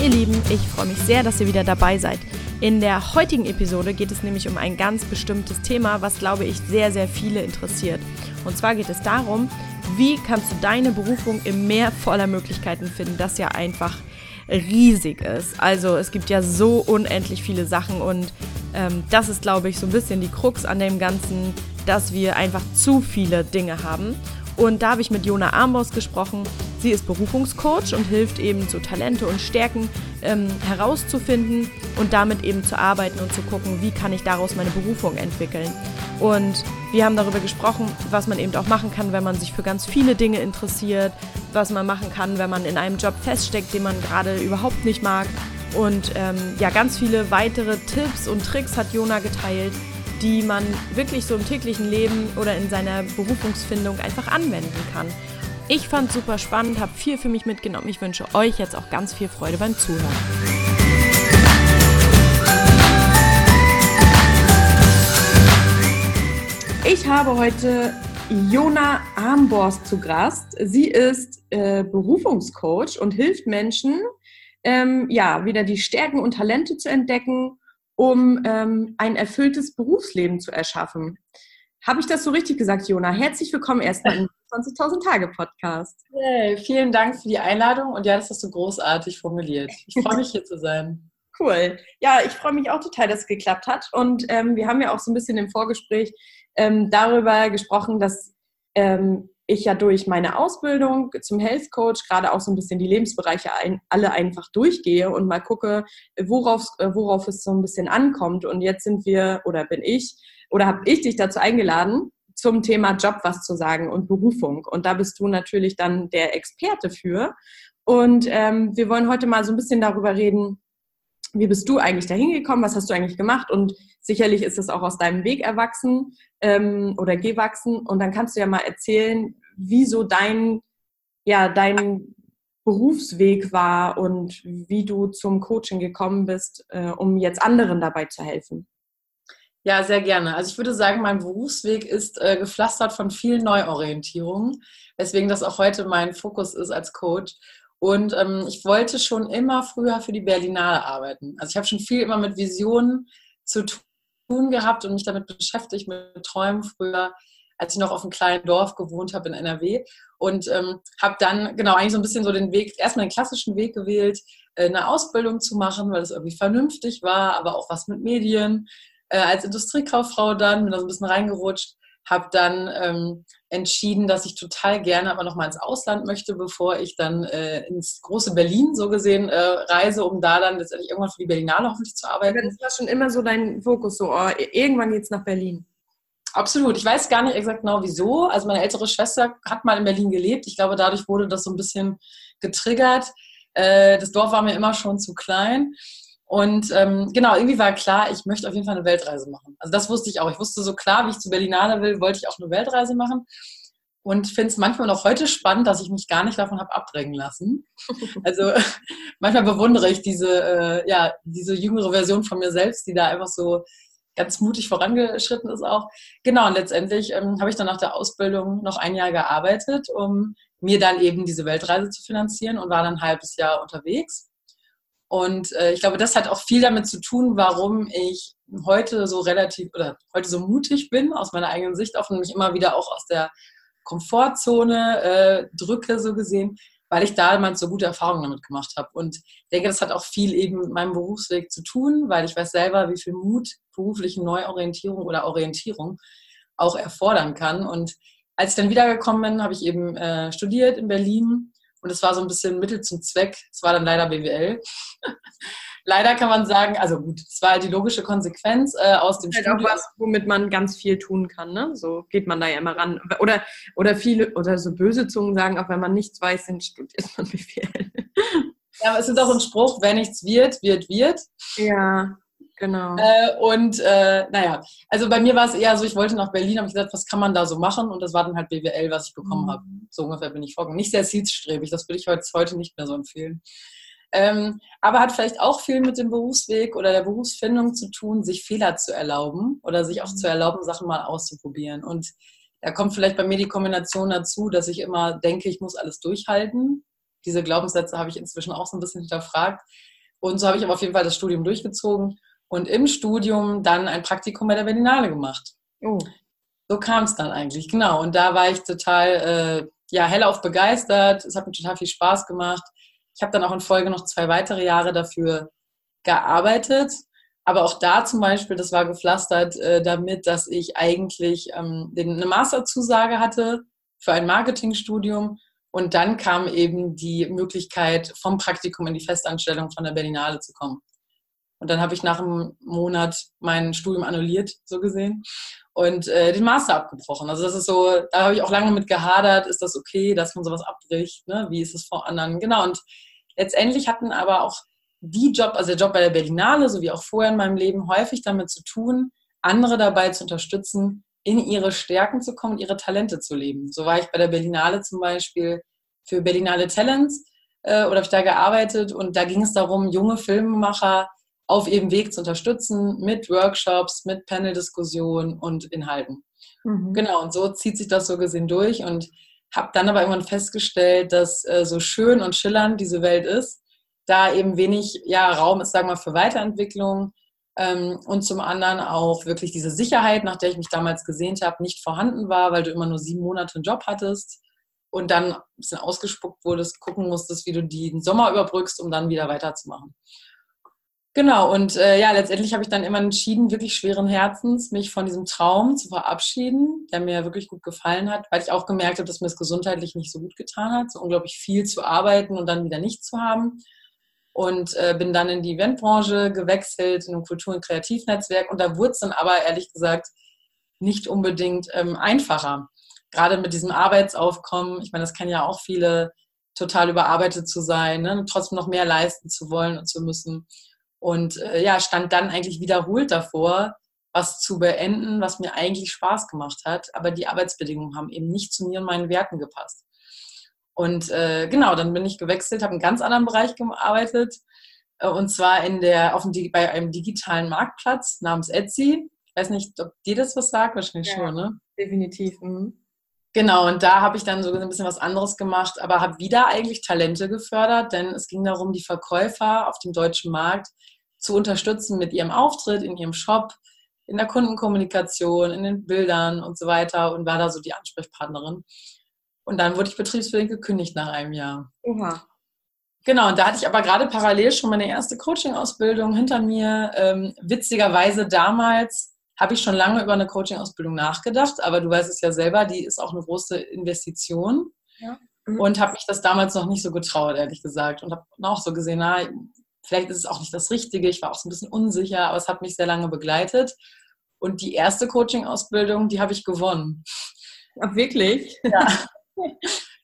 Moin ihr Lieben, ich freue mich sehr, dass ihr wieder dabei seid. In der heutigen Episode geht es nämlich um ein ganz bestimmtes Thema, was glaube ich sehr, sehr viele interessiert. Und zwar geht es darum, wie kannst du deine Berufung im Meer voller Möglichkeiten finden, das ja einfach riesig ist. Also es gibt ja so unendlich viele Sachen und ähm, das ist, glaube ich, so ein bisschen die Krux an dem Ganzen, dass wir einfach zu viele Dinge haben. Und da habe ich mit Jona Armbos gesprochen. Sie ist Berufungscoach und hilft eben so Talente und Stärken ähm, herauszufinden und damit eben zu arbeiten und zu gucken, wie kann ich daraus meine Berufung entwickeln. Und wir haben darüber gesprochen, was man eben auch machen kann, wenn man sich für ganz viele Dinge interessiert, was man machen kann, wenn man in einem Job feststeckt, den man gerade überhaupt nicht mag. Und ähm, ja, ganz viele weitere Tipps und Tricks hat Jona geteilt, die man wirklich so im täglichen Leben oder in seiner Berufungsfindung einfach anwenden kann. Ich fand super spannend, habe viel für mich mitgenommen. Ich wünsche euch jetzt auch ganz viel Freude beim Zuhören. Ich habe heute Jona Armborst zu Gast. Sie ist äh, Berufungscoach und hilft Menschen, ähm, ja, wieder die Stärken und Talente zu entdecken um ähm, ein erfülltes Berufsleben zu erschaffen. Habe ich das so richtig gesagt, Jona? Herzlich willkommen erstmal im 20.000 Tage Podcast. Hey, vielen Dank für die Einladung und ja, das hast du großartig formuliert. Ich freue mich hier zu sein. Cool. Ja, ich freue mich auch total, dass es geklappt hat. Und ähm, wir haben ja auch so ein bisschen im Vorgespräch ähm, darüber gesprochen, dass ähm, ich ja durch meine Ausbildung zum Health Coach gerade auch so ein bisschen die Lebensbereiche ein, alle einfach durchgehe und mal gucke, worauf, äh, worauf es so ein bisschen ankommt. Und jetzt sind wir oder bin ich oder habe ich dich dazu eingeladen, zum Thema Job was zu sagen und Berufung. Und da bist du natürlich dann der Experte für. Und ähm, wir wollen heute mal so ein bisschen darüber reden, wie bist du eigentlich dahin gekommen, was hast du eigentlich gemacht und sicherlich ist es auch aus deinem Weg erwachsen ähm, oder gewachsen und dann kannst du ja mal erzählen, wie so dein, ja, dein Berufsweg war und wie du zum Coaching gekommen bist, äh, um jetzt anderen dabei zu helfen. Ja, sehr gerne. Also ich würde sagen, mein Berufsweg ist äh, gepflastert von vielen Neuorientierungen, weswegen das auch heute mein Fokus ist als Coach. Und ähm, ich wollte schon immer früher für die Berlinale arbeiten. Also ich habe schon viel immer mit Visionen zu tun gehabt und mich damit beschäftigt, mit Träumen früher als ich noch auf einem kleinen Dorf gewohnt habe in NRW. Und ähm, habe dann genau eigentlich so ein bisschen so den Weg, erstmal den klassischen Weg gewählt, äh, eine Ausbildung zu machen, weil es irgendwie vernünftig war, aber auch was mit Medien. Äh, als Industriekauffrau dann, bin da so ein bisschen reingerutscht, habe dann ähm, entschieden, dass ich total gerne aber noch mal ins Ausland möchte, bevor ich dann äh, ins große Berlin so gesehen äh, reise, um da dann letztendlich irgendwann für die Berlinale hoffentlich zu arbeiten. Das war schon immer so dein Fokus, so oh, irgendwann geht's nach Berlin. Absolut. Ich weiß gar nicht exakt genau wieso. Also meine ältere Schwester hat mal in Berlin gelebt. Ich glaube, dadurch wurde das so ein bisschen getriggert. Äh, das Dorf war mir immer schon zu klein. Und ähm, genau, irgendwie war klar, ich möchte auf jeden Fall eine Weltreise machen. Also das wusste ich auch. Ich wusste so klar, wie ich zu Berlinale will, wollte ich auch eine Weltreise machen. Und finde es manchmal noch heute spannend, dass ich mich gar nicht davon habe abdrängen lassen. Also manchmal bewundere ich diese, äh, ja, diese jüngere Version von mir selbst, die da einfach so ganz mutig vorangeschritten ist auch. Genau, und letztendlich ähm, habe ich dann nach der Ausbildung noch ein Jahr gearbeitet, um mir dann eben diese Weltreise zu finanzieren und war dann ein halbes Jahr unterwegs. Und äh, ich glaube, das hat auch viel damit zu tun, warum ich heute so relativ oder heute so mutig bin, aus meiner eigenen Sicht auch und mich immer wieder auch aus der Komfortzone äh, drücke, so gesehen, weil ich damals so gute Erfahrungen damit gemacht habe. Und ich denke, das hat auch viel eben mit meinem Berufsweg zu tun, weil ich weiß selber, wie viel Mut berufliche Neuorientierung oder Orientierung auch erfordern kann. Und als ich dann wiedergekommen bin, habe ich eben äh, studiert in Berlin und es war so ein bisschen Mittel zum Zweck. Es war dann leider BWL. leider kann man sagen, also gut, es war halt die logische Konsequenz äh, aus dem halt Studium. Auch was, womit man ganz viel tun kann, ne? So geht man da ja immer ran. Oder, oder viele, oder so böse Zungen sagen, auch wenn man nichts weiß, dann studiert man BWL. ja, aber es ist auch ein Spruch, wer nichts wird, wird, wird. Ja. Genau. Äh, und äh, naja, also bei mir war es eher so, ich wollte nach Berlin, habe ich gesagt, was kann man da so machen? Und das war dann halt BWL, was ich bekommen mhm. habe. So ungefähr bin ich vorgegangen. Nicht sehr zielstrebig, das würde ich heute, heute nicht mehr so empfehlen. Ähm, aber hat vielleicht auch viel mit dem Berufsweg oder der Berufsfindung zu tun, sich Fehler zu erlauben oder sich auch zu mhm. erlauben, Sachen mal auszuprobieren. Und da kommt vielleicht bei mir die Kombination dazu, dass ich immer denke, ich muss alles durchhalten. Diese Glaubenssätze habe ich inzwischen auch so ein bisschen hinterfragt Und so habe ich aber auf jeden Fall das Studium durchgezogen und im Studium dann ein Praktikum bei der Berlinale gemacht. Oh. So kam es dann eigentlich, genau. Und da war ich total äh, ja, hellauf begeistert. Es hat mir total viel Spaß gemacht. Ich habe dann auch in Folge noch zwei weitere Jahre dafür gearbeitet. Aber auch da zum Beispiel, das war gepflastert äh, damit, dass ich eigentlich ähm, eine Masterzusage hatte für ein Marketingstudium. Und dann kam eben die Möglichkeit, vom Praktikum in die Festanstellung von der Berlinale zu kommen. Und dann habe ich nach einem Monat mein Studium annulliert, so gesehen, und äh, den Master abgebrochen. Also das ist so, da habe ich auch lange mit gehadert, ist das okay, dass man sowas abbricht, ne? wie ist es vor anderen, genau. Und letztendlich hatten aber auch die Job, also der Job bei der Berlinale, so wie auch vorher in meinem Leben, häufig damit zu tun, andere dabei zu unterstützen, in ihre Stärken zu kommen ihre Talente zu leben. So war ich bei der Berlinale zum Beispiel für Berlinale Talents äh, oder habe ich da gearbeitet und da ging es darum, junge Filmemacher auf ihrem Weg zu unterstützen mit Workshops, mit Panel-Diskussionen und Inhalten. Mhm. Genau, und so zieht sich das so gesehen durch und habe dann aber irgendwann festgestellt, dass äh, so schön und schillernd diese Welt ist, da eben wenig ja, Raum ist, sagen wir mal, für Weiterentwicklung ähm, und zum anderen auch wirklich diese Sicherheit, nach der ich mich damals gesehnt habe, nicht vorhanden war, weil du immer nur sieben Monate einen Job hattest und dann ein bisschen ausgespuckt wurdest, gucken musstest, wie du den Sommer überbrückst, um dann wieder weiterzumachen. Genau, und äh, ja, letztendlich habe ich dann immer entschieden, wirklich schweren Herzens, mich von diesem Traum zu verabschieden, der mir wirklich gut gefallen hat, weil ich auch gemerkt habe, dass mir es gesundheitlich nicht so gut getan hat, so unglaublich viel zu arbeiten und dann wieder nichts zu haben. Und äh, bin dann in die Eventbranche gewechselt, in ein Kultur- und Kreativnetzwerk. Und da wurde es dann aber ehrlich gesagt nicht unbedingt ähm, einfacher. Gerade mit diesem Arbeitsaufkommen, ich meine, das kennen ja auch viele, total überarbeitet zu sein, ne? trotzdem noch mehr leisten zu wollen und zu müssen. Und äh, ja, stand dann eigentlich wiederholt davor, was zu beenden, was mir eigentlich Spaß gemacht hat. Aber die Arbeitsbedingungen haben eben nicht zu mir und meinen Werten gepasst. Und äh, genau, dann bin ich gewechselt, habe einen ganz anderen Bereich gearbeitet. Äh, und zwar in der, auf dem, bei einem digitalen Marktplatz namens Etsy. Ich weiß nicht, ob dir das was sagt, wahrscheinlich ja, schon, ne? Definitiv. Mhm. Genau, und da habe ich dann so ein bisschen was anderes gemacht, aber habe wieder eigentlich Talente gefördert, denn es ging darum, die Verkäufer auf dem deutschen Markt zu unterstützen mit ihrem Auftritt in ihrem Shop, in der Kundenkommunikation, in den Bildern und so weiter und war da so die Ansprechpartnerin. Und dann wurde ich betriebsbedingt gekündigt nach einem Jahr. Oha. Genau, und da hatte ich aber gerade parallel schon meine erste Coaching-Ausbildung hinter mir. Ähm, witzigerweise damals habe ich schon lange über eine Coaching-Ausbildung nachgedacht, aber du weißt es ja selber, die ist auch eine große Investition. Ja. Mhm. Und habe mich das damals noch nicht so getraut, ehrlich gesagt. Und habe auch so gesehen, na, vielleicht ist es auch nicht das Richtige. Ich war auch so ein bisschen unsicher, aber es hat mich sehr lange begleitet. Und die erste Coaching-Ausbildung, die habe ich gewonnen. Ach, wirklich? Ja.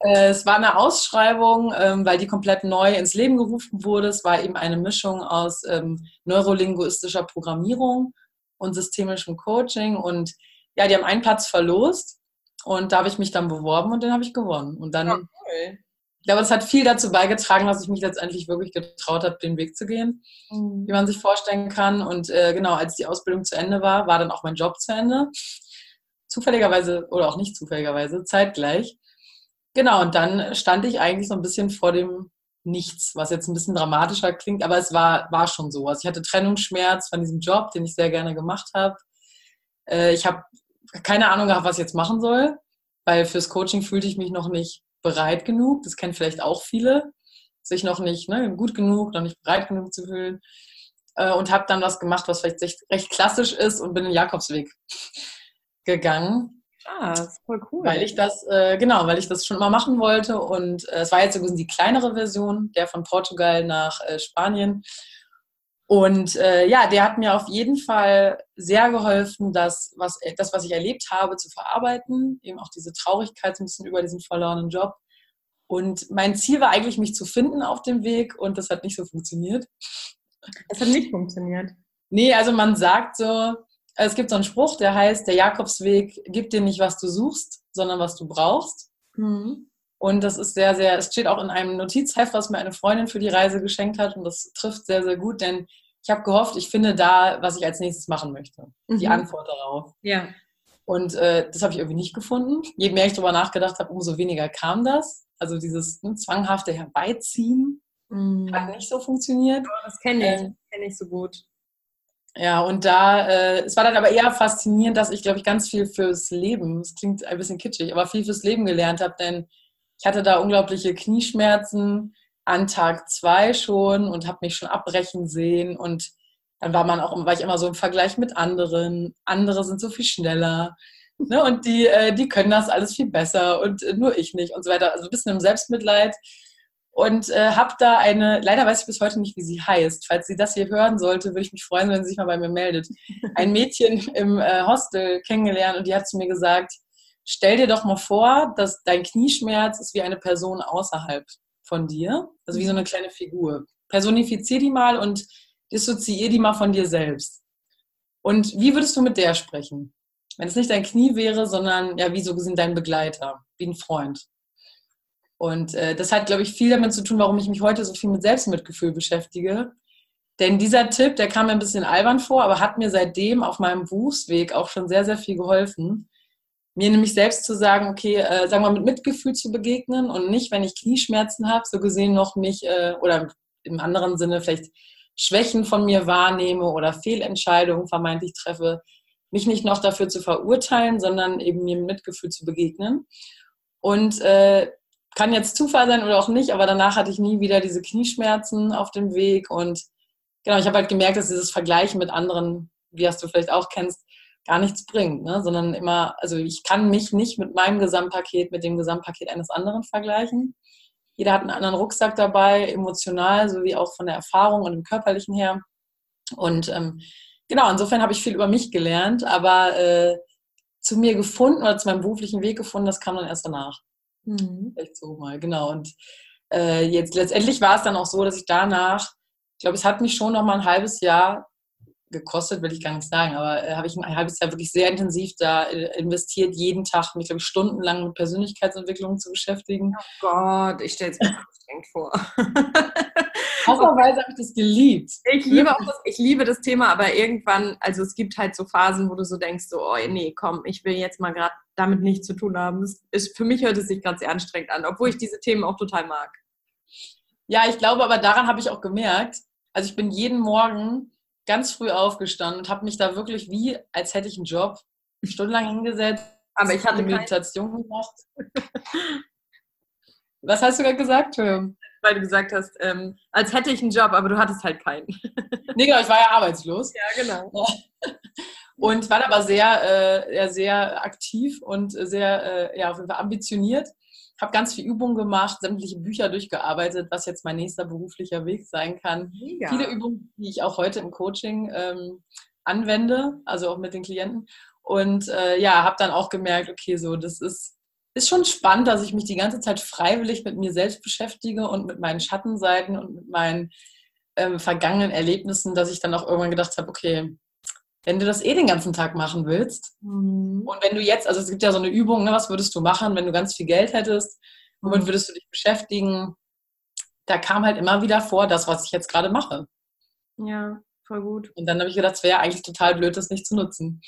Äh, es war eine Ausschreibung, ähm, weil die komplett neu ins Leben gerufen wurde. Es war eben eine Mischung aus ähm, neurolinguistischer Programmierung und systemischem Coaching. Und ja, die haben einen Platz verlost und da habe ich mich dann beworben und den habe ich gewonnen. Und dann, ja, cool. ich glaube, das hat viel dazu beigetragen, dass ich mich letztendlich wirklich getraut habe, den Weg zu gehen, mhm. wie man sich vorstellen kann. Und äh, genau, als die Ausbildung zu Ende war, war dann auch mein Job zu Ende. Zufälligerweise oder auch nicht zufälligerweise, zeitgleich. Genau, und dann stand ich eigentlich so ein bisschen vor dem Nichts, was jetzt ein bisschen dramatischer klingt, aber es war, war schon so. Also ich hatte Trennungsschmerz von diesem Job, den ich sehr gerne gemacht habe. Äh, ich habe keine Ahnung gehabt, was ich jetzt machen soll, weil fürs Coaching fühlte ich mich noch nicht bereit genug. Das kennen vielleicht auch viele, sich noch nicht ne, gut genug, noch nicht bereit genug zu fühlen. Äh, und habe dann was gemacht, was vielleicht recht klassisch ist und bin den Jakobsweg gegangen. Ah, das ist voll cool. Weil ich das, äh, genau, weil ich das schon immer machen wollte. Und äh, es war jetzt so die kleinere Version, der von Portugal nach äh, Spanien. Und äh, ja, der hat mir auf jeden Fall sehr geholfen, das was, das, was ich erlebt habe, zu verarbeiten. Eben auch diese Traurigkeit so ein bisschen über diesen verlorenen Job. Und mein Ziel war eigentlich, mich zu finden auf dem Weg und das hat nicht so funktioniert. Das hat nicht funktioniert. Nee, also man sagt so, es gibt so einen Spruch, der heißt, der Jakobsweg gibt dir nicht, was du suchst, sondern was du brauchst. Mhm. Und das ist sehr, sehr, es steht auch in einem Notizheft, was mir eine Freundin für die Reise geschenkt hat. Und das trifft sehr, sehr gut, denn ich habe gehofft, ich finde da, was ich als nächstes machen möchte. Mhm. Die Antwort darauf. Ja. Und äh, das habe ich irgendwie nicht gefunden. Je mehr ich darüber nachgedacht habe, umso weniger kam das. Also dieses ne, zwanghafte Herbeiziehen Mhm. Hat nicht so funktioniert. das kenne ich, ähm, kenne ich so gut. Ja, und da, äh, es war dann aber eher faszinierend, dass ich, glaube ich, ganz viel fürs Leben, es klingt ein bisschen kitschig, aber viel fürs Leben gelernt habe, denn ich hatte da unglaubliche Knieschmerzen an Tag zwei schon und habe mich schon abbrechen sehen und dann war man auch, war ich immer so im Vergleich mit anderen. Andere sind so viel schneller. Ne? Und die, äh, die können das alles viel besser und äh, nur ich nicht und so weiter. Also ein bisschen im Selbstmitleid. Und äh, habe da eine, leider weiß ich bis heute nicht, wie sie heißt. Falls sie das hier hören sollte, würde ich mich freuen, wenn sie sich mal bei mir meldet. Ein Mädchen im äh, Hostel kennengelernt und die hat zu mir gesagt, stell dir doch mal vor, dass dein Knieschmerz ist wie eine Person außerhalb von dir. Also wie so eine kleine Figur. Personifizier die mal und dissoziier die mal von dir selbst. Und wie würdest du mit der sprechen? Wenn es nicht dein Knie wäre, sondern ja, wie so gesehen dein Begleiter, wie ein Freund. Und äh, das hat, glaube ich, viel damit zu tun, warum ich mich heute so viel mit Selbstmitgefühl beschäftige. Denn dieser Tipp, der kam mir ein bisschen albern vor, aber hat mir seitdem auf meinem Berufsweg auch schon sehr, sehr viel geholfen. Mir nämlich selbst zu sagen, okay, äh, sagen wir mit Mitgefühl zu begegnen und nicht, wenn ich Knieschmerzen habe, so gesehen noch mich, äh, oder im anderen Sinne vielleicht Schwächen von mir wahrnehme oder Fehlentscheidungen vermeintlich treffe, mich nicht noch dafür zu verurteilen, sondern eben mir mit Mitgefühl zu begegnen. Und äh, kann jetzt Zufall sein oder auch nicht, aber danach hatte ich nie wieder diese Knieschmerzen auf dem Weg. Und genau, ich habe halt gemerkt, dass dieses Vergleichen mit anderen, wie das du vielleicht auch kennst, gar nichts bringt, ne? sondern immer, also ich kann mich nicht mit meinem Gesamtpaket, mit dem Gesamtpaket eines anderen vergleichen. Jeder hat einen anderen Rucksack dabei, emotional sowie auch von der Erfahrung und dem körperlichen her. Und ähm, genau, insofern habe ich viel über mich gelernt, aber äh, zu mir gefunden oder zu meinem beruflichen Weg gefunden, das kam dann erst danach. Mhm. Echt so mal, genau. Und äh, jetzt letztendlich war es dann auch so, dass ich danach, ich glaube, es hat mich schon noch mal ein halbes Jahr gekostet, will ich gar nicht sagen, aber äh, habe ich ein halbes Jahr wirklich sehr intensiv da äh, investiert, jeden Tag mich, glaube ich, stundenlang mit Persönlichkeitsentwicklung zu beschäftigen. Oh Gott, ich stelle es mir anstrengend vor. Ausnahmsweise habe ich das geliebt. Ich liebe, auch das, ich liebe das Thema, aber irgendwann, also es gibt halt so Phasen, wo du so denkst, so, oh nee, komm, ich will jetzt mal gerade damit nichts zu tun haben. Das ist, für mich hört es sich ganz sehr anstrengend an, obwohl ich diese Themen auch total mag. Ja, ich glaube, aber daran habe ich auch gemerkt, also ich bin jeden Morgen ganz früh aufgestanden und habe mich da wirklich wie, als hätte ich einen Job, stundenlang hingesetzt. Aber ich hatte eine Meditation gemacht. Was hast du gerade gesagt, Tim? Weil du gesagt hast, ähm, als hätte ich einen Job, aber du hattest halt keinen. nee, genau, ich war ja arbeitslos. Ja, genau. Und war aber sehr, äh, sehr aktiv und sehr, äh, ja, auf jeden Fall ambitioniert habe ganz viel Übungen gemacht, sämtliche Bücher durchgearbeitet, was jetzt mein nächster beruflicher Weg sein kann. Mega. Viele Übungen, die ich auch heute im Coaching ähm, anwende, also auch mit den Klienten. Und äh, ja, habe dann auch gemerkt, okay, so das ist, ist schon spannend, dass ich mich die ganze Zeit freiwillig mit mir selbst beschäftige und mit meinen Schattenseiten und mit meinen ähm, vergangenen Erlebnissen, dass ich dann auch irgendwann gedacht habe, okay, wenn du das eh den ganzen Tag machen willst mhm. und wenn du jetzt, also es gibt ja so eine Übung, ne, was würdest du machen, wenn du ganz viel Geld hättest, womit mhm. würdest du dich beschäftigen? Da kam halt immer wieder vor, das, was ich jetzt gerade mache. Ja, voll gut. Und dann habe ich gedacht, es wäre eigentlich total blöd, das nicht zu nutzen.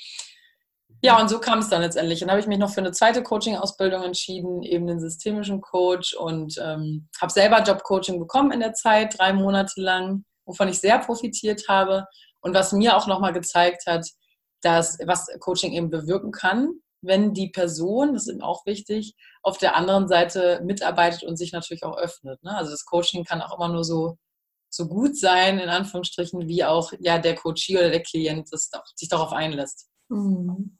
Ja, und so kam es dann letztendlich. Dann habe ich mich noch für eine zweite Coaching-Ausbildung entschieden, eben den systemischen Coach und ähm, habe selber Jobcoaching bekommen in der Zeit, drei Monate lang, wovon ich sehr profitiert habe und was mir auch nochmal gezeigt hat, dass was Coaching eben bewirken kann, wenn die Person, das ist eben auch wichtig, auf der anderen Seite mitarbeitet und sich natürlich auch öffnet. Ne? Also das Coaching kann auch immer nur so, so gut sein, in Anführungsstrichen, wie auch ja, der Coachie oder der Klient das, sich darauf einlässt. Mhm.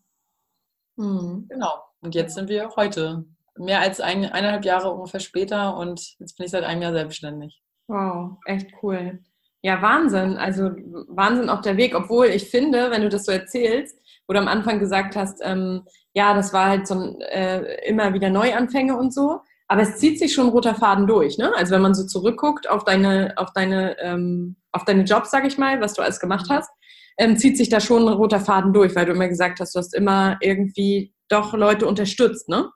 Mhm. Genau. Und jetzt sind wir heute mehr als ein, eineinhalb Jahre ungefähr später und jetzt bin ich seit einem Jahr selbstständig. Wow, echt cool. Ja, Wahnsinn. Also Wahnsinn auf der Weg. Obwohl ich finde, wenn du das so erzählst, wo du am Anfang gesagt hast, ähm, ja, das war halt so ein, äh, immer wieder Neuanfänge und so. Aber es zieht sich schon ein roter Faden durch, ne? Also wenn man so zurückguckt auf deine, auf deine, ähm, auf deine Jobs, sag ich mal, was du alles gemacht mhm. hast, ähm, zieht sich da schon ein roter Faden durch, weil du immer gesagt hast, du hast immer irgendwie doch Leute unterstützt, ne?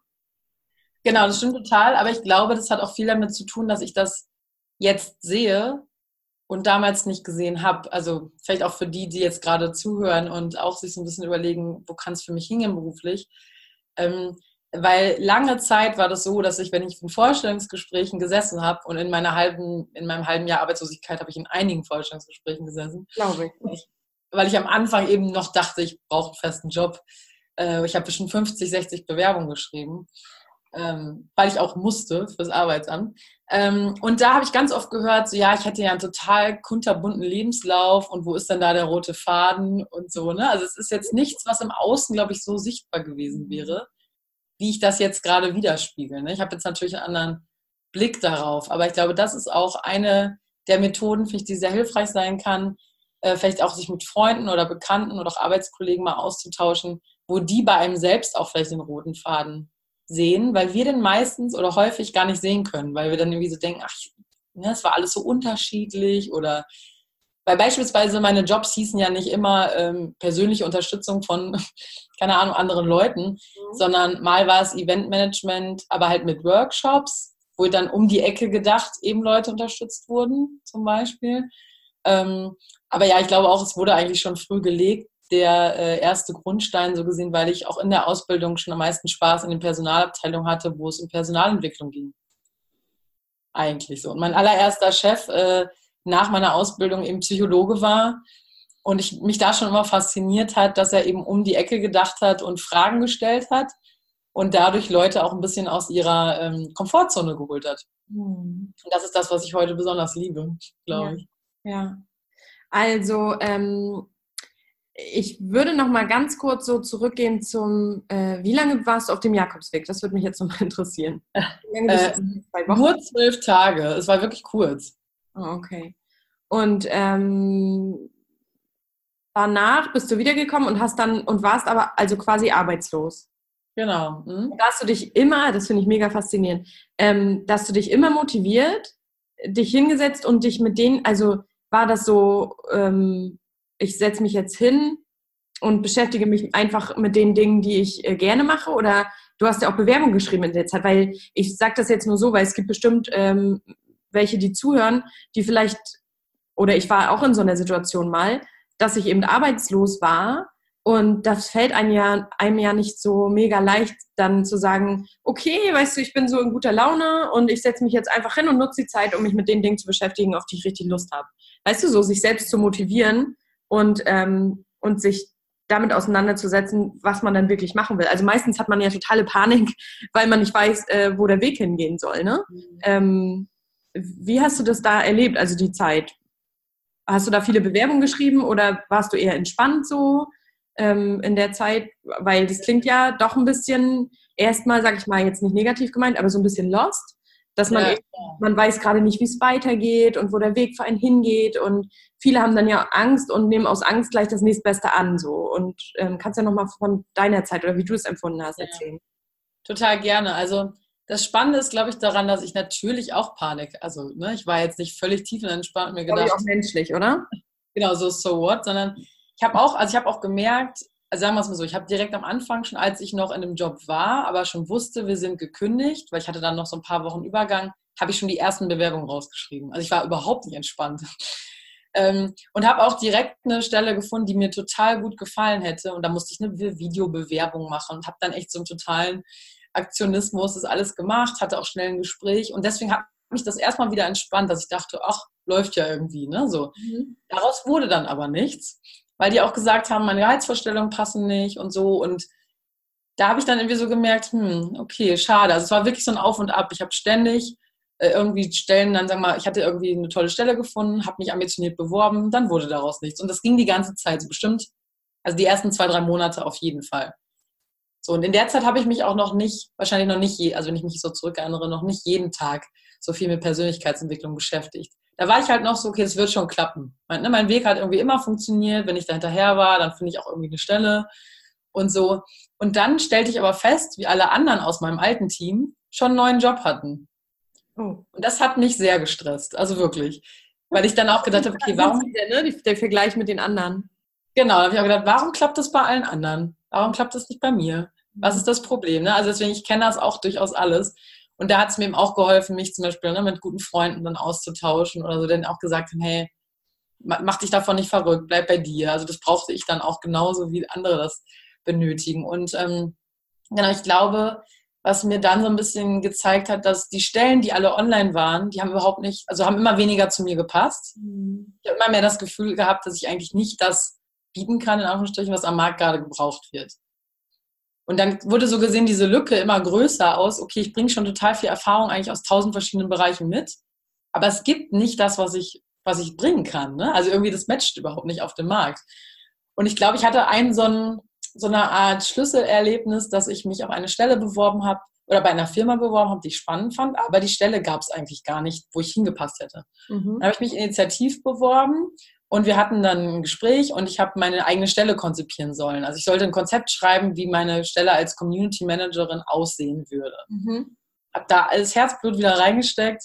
Genau, das stimmt total. Aber ich glaube, das hat auch viel damit zu tun, dass ich das jetzt sehe, und damals nicht gesehen habe. Also vielleicht auch für die, die jetzt gerade zuhören und auch sich so ein bisschen überlegen, wo kann es für mich hingehen beruflich. Ähm, weil lange Zeit war das so, dass ich, wenn ich in Vorstellungsgesprächen gesessen habe und in meiner halben, in meinem halben Jahr Arbeitslosigkeit habe ich in einigen Vorstellungsgesprächen gesessen. Glaube ich. Weil ich am Anfang eben noch dachte, ich brauche einen festen Job. Äh, ich habe bestimmt 50, 60 Bewerbungen geschrieben, ähm, weil ich auch musste fürs Arbeitsamt. Ähm, und da habe ich ganz oft gehört, so ja, ich hätte ja einen total kunterbunten Lebenslauf und wo ist denn da der rote Faden und so. Ne? Also es ist jetzt nichts, was im Außen, glaube ich, so sichtbar gewesen wäre wie ich das jetzt gerade widerspiegel. Ne? Ich habe jetzt natürlich einen anderen Blick darauf, aber ich glaube, das ist auch eine der Methoden, ich, die sehr hilfreich sein kann, äh, vielleicht auch sich mit Freunden oder Bekannten oder auch Arbeitskollegen mal auszutauschen, wo die bei einem selbst auch vielleicht den roten Faden sehen, weil wir den meistens oder häufig gar nicht sehen können, weil wir dann irgendwie so denken, ach, ne, es war alles so unterschiedlich oder weil beispielsweise meine Jobs hießen ja nicht immer ähm, persönliche Unterstützung von, keine Ahnung, anderen Leuten, mhm. sondern mal war es Eventmanagement, aber halt mit Workshops, wo dann um die Ecke gedacht eben Leute unterstützt wurden, zum Beispiel. Ähm, aber ja, ich glaube auch, es wurde eigentlich schon früh gelegt, der äh, erste Grundstein so gesehen, weil ich auch in der Ausbildung schon am meisten Spaß in den Personalabteilungen hatte, wo es um Personalentwicklung ging. Eigentlich so. Und mein allererster Chef, äh, nach meiner Ausbildung eben Psychologe war und ich mich da schon immer fasziniert hat, dass er eben um die Ecke gedacht hat und Fragen gestellt hat und dadurch Leute auch ein bisschen aus ihrer ähm, Komfortzone geholt hat. Mhm. Und das ist das, was ich heute besonders liebe, glaube ja. ich. Ja. Also ähm, ich würde noch mal ganz kurz so zurückgehen zum, äh, wie lange warst du auf dem Jakobsweg? Das würde mich jetzt noch mal interessieren. Äh, nur zwölf Tage. Es war wirklich kurz. Oh, okay. Und ähm, danach bist du wiedergekommen und hast dann und warst aber also quasi arbeitslos. Genau. Mhm. Da hast du dich immer, das finde ich mega faszinierend, ähm, dass du dich immer motiviert, dich hingesetzt und dich mit denen, also war das so, ähm, ich setze mich jetzt hin und beschäftige mich einfach mit den Dingen, die ich äh, gerne mache oder du hast ja auch Bewerbung geschrieben in der Zeit, weil ich sage das jetzt nur so, weil es gibt bestimmt ähm, welche, die zuhören, die vielleicht, oder ich war auch in so einer Situation mal, dass ich eben arbeitslos war und das fällt einem ja, einem ja nicht so mega leicht, dann zu sagen, okay, weißt du, ich bin so in guter Laune und ich setze mich jetzt einfach hin und nutze die Zeit, um mich mit den Dingen zu beschäftigen, auf die ich richtig Lust habe. Weißt du, so sich selbst zu motivieren und, ähm, und sich damit auseinanderzusetzen, was man dann wirklich machen will. Also meistens hat man ja totale Panik, weil man nicht weiß, äh, wo der Weg hingehen soll. Ne? Mhm. Ähm, wie hast du das da erlebt, also die Zeit? Hast du da viele Bewerbungen geschrieben oder warst du eher entspannt so ähm, in der Zeit? Weil das klingt ja doch ein bisschen, erstmal, sag ich mal, jetzt nicht negativ gemeint, aber so ein bisschen lost, dass man, ja. man weiß gerade nicht, wie es weitergeht und wo der Weg für einen hingeht und viele haben dann ja Angst und nehmen aus Angst gleich das nächstbeste an so und ähm, kannst ja nochmal von deiner Zeit oder wie du es empfunden hast erzählen. Ja. Total gerne. Also das Spannende ist, glaube ich, daran, dass ich natürlich auch Panik, also ne, ich war jetzt nicht völlig tiefenentspannt und mir gedacht. auch menschlich, oder? Genau, so so what, sondern ich habe auch, also ich habe auch gemerkt, also sagen wir es mal so, ich habe direkt am Anfang schon, als ich noch in einem Job war, aber schon wusste, wir sind gekündigt, weil ich hatte dann noch so ein paar Wochen Übergang, habe ich schon die ersten Bewerbungen rausgeschrieben. Also ich war überhaupt nicht entspannt. Ähm, und habe auch direkt eine Stelle gefunden, die mir total gut gefallen hätte. Und da musste ich eine Videobewerbung machen und habe dann echt so einen totalen Aktionismus, das alles gemacht, hatte auch schnell ein Gespräch und deswegen hat mich das erstmal wieder entspannt, dass ich dachte, ach, läuft ja irgendwie, ne, so. Mhm. Daraus wurde dann aber nichts, weil die auch gesagt haben, meine Gehaltsvorstellungen passen nicht und so und da habe ich dann irgendwie so gemerkt, hm, okay, schade. Also es war wirklich so ein Auf und Ab. Ich habe ständig äh, irgendwie Stellen, dann sag mal, ich hatte irgendwie eine tolle Stelle gefunden, habe mich ambitioniert beworben, dann wurde daraus nichts. Und das ging die ganze Zeit, so bestimmt, also die ersten zwei, drei Monate auf jeden Fall. So, und in der Zeit habe ich mich auch noch nicht, wahrscheinlich noch nicht, je, also wenn ich mich so zurückerinnere, noch nicht jeden Tag so viel mit Persönlichkeitsentwicklung beschäftigt. Da war ich halt noch so, okay, es wird schon klappen. Mein, ne, mein Weg hat irgendwie immer funktioniert. Wenn ich da hinterher war, dann finde ich auch irgendwie eine Stelle und so. Und dann stellte ich aber fest, wie alle anderen aus meinem alten Team schon einen neuen Job hatten. Oh. Und das hat mich sehr gestresst, also wirklich. Weil ich dann auch gedacht habe, okay, warum. Der, ne? der Vergleich mit den anderen. Genau, da habe ich auch gedacht, warum klappt das bei allen anderen? Warum klappt das nicht bei mir? Was ist das Problem? Ne? Also deswegen, ich kenne das auch durchaus alles. Und da hat es mir eben auch geholfen, mich zum Beispiel ne, mit guten Freunden dann auszutauschen oder so, denn auch gesagt haben, hey, mach dich davon nicht verrückt, bleib bei dir. Also das brauchte ich dann auch genauso, wie andere das benötigen. Und ähm, genau, ich glaube, was mir dann so ein bisschen gezeigt hat, dass die Stellen, die alle online waren, die haben überhaupt nicht, also haben immer weniger zu mir gepasst. Mhm. Ich habe immer mehr das Gefühl gehabt, dass ich eigentlich nicht das bieten kann, in Anführungsstrichen, was am Markt gerade gebraucht wird. Und dann wurde so gesehen diese Lücke immer größer aus, okay, ich bringe schon total viel Erfahrung eigentlich aus tausend verschiedenen Bereichen mit, aber es gibt nicht das, was ich, was ich bringen kann. Ne? Also irgendwie das matcht überhaupt nicht auf dem Markt. Und ich glaube, ich hatte einen so, ein, so eine Art Schlüsselerlebnis, dass ich mich auf eine Stelle beworben habe oder bei einer Firma beworben habe, die ich spannend fand, aber die Stelle gab es eigentlich gar nicht, wo ich hingepasst hätte. Mhm. Dann habe ich mich initiativ beworben und wir hatten dann ein Gespräch und ich habe meine eigene Stelle konzipieren sollen. Also ich sollte ein Konzept schreiben, wie meine Stelle als Community Managerin aussehen würde. Mhm. Habe da alles Herzblut wieder reingesteckt,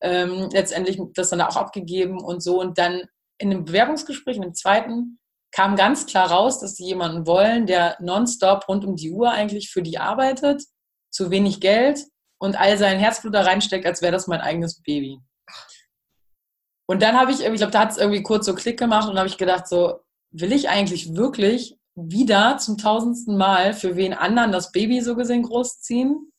ähm, letztendlich das dann auch abgegeben und so. Und dann in einem Bewerbungsgespräch, in dem zweiten, kam ganz klar raus, dass sie jemanden wollen, der nonstop rund um die Uhr eigentlich für die arbeitet, zu wenig Geld und all sein Herzblut da reinsteckt, als wäre das mein eigenes Baby. Und dann habe ich irgendwie, ich glaube, da hat es irgendwie kurz so Klick gemacht und habe ich gedacht, so, will ich eigentlich wirklich wieder zum tausendsten Mal für wen anderen das Baby so gesehen großziehen?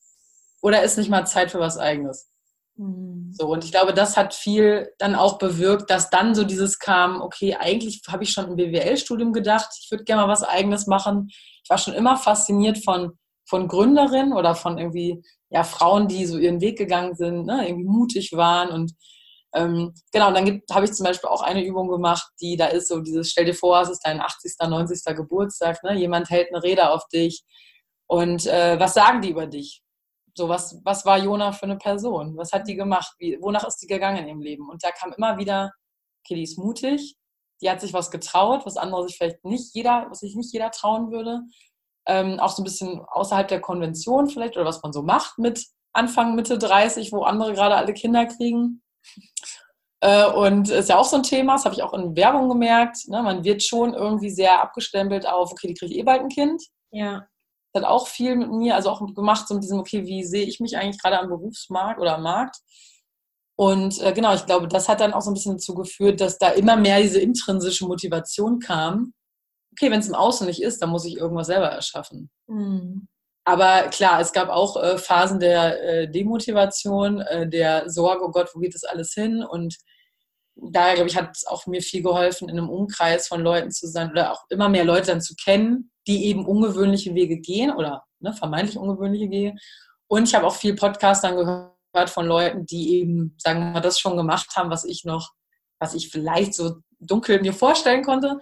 Oder ist nicht mal Zeit für was Eigenes? Mhm. So, und ich glaube, das hat viel dann auch bewirkt, dass dann so dieses kam, okay, eigentlich habe ich schon im BWL-Studium gedacht, ich würde gerne mal was Eigenes machen. Ich war schon immer fasziniert von, von Gründerinnen oder von irgendwie, ja, Frauen, die so ihren Weg gegangen sind, ne, irgendwie mutig waren und ähm, genau, dann habe ich zum Beispiel auch eine Übung gemacht, die da ist so dieses, stell dir vor, es ist dein 80., 90. Geburtstag, ne? jemand hält eine Rede auf dich und äh, was sagen die über dich? So, was, was war Jona für eine Person? Was hat die gemacht? Wie, wonach ist die gegangen in ihrem Leben? Und da kam immer wieder, okay, die ist mutig, die hat sich was getraut, was andere sich vielleicht nicht jeder, was sich nicht jeder trauen würde. Ähm, auch so ein bisschen außerhalb der Konvention vielleicht oder was man so macht mit Anfang, Mitte 30, wo andere gerade alle Kinder kriegen. Äh, und ist ja auch so ein Thema, das habe ich auch in Werbung gemerkt. Ne? Man wird schon irgendwie sehr abgestempelt auf, okay, die kriegt eh bald ein Kind. Ja. Das hat auch viel mit mir, also auch gemacht, so mit diesem, okay, wie sehe ich mich eigentlich gerade am Berufsmarkt oder am Markt? Und äh, genau, ich glaube, das hat dann auch so ein bisschen dazu geführt, dass da immer mehr diese intrinsische Motivation kam. Okay, wenn es im Außen nicht ist, dann muss ich irgendwas selber erschaffen. Mhm. Aber klar, es gab auch äh, Phasen der äh, Demotivation, äh, der Sorge, oh Gott, wo geht das alles hin? Und daher, glaube ich, hat es auch mir viel geholfen, in einem Umkreis von Leuten zu sein oder auch immer mehr Leute dann zu kennen, die eben ungewöhnliche Wege gehen oder ne, vermeintlich ungewöhnliche Wege. Und ich habe auch viel Podcast dann gehört von Leuten, die eben, sagen wir mal, das schon gemacht haben, was ich noch, was ich vielleicht so dunkel mir vorstellen konnte.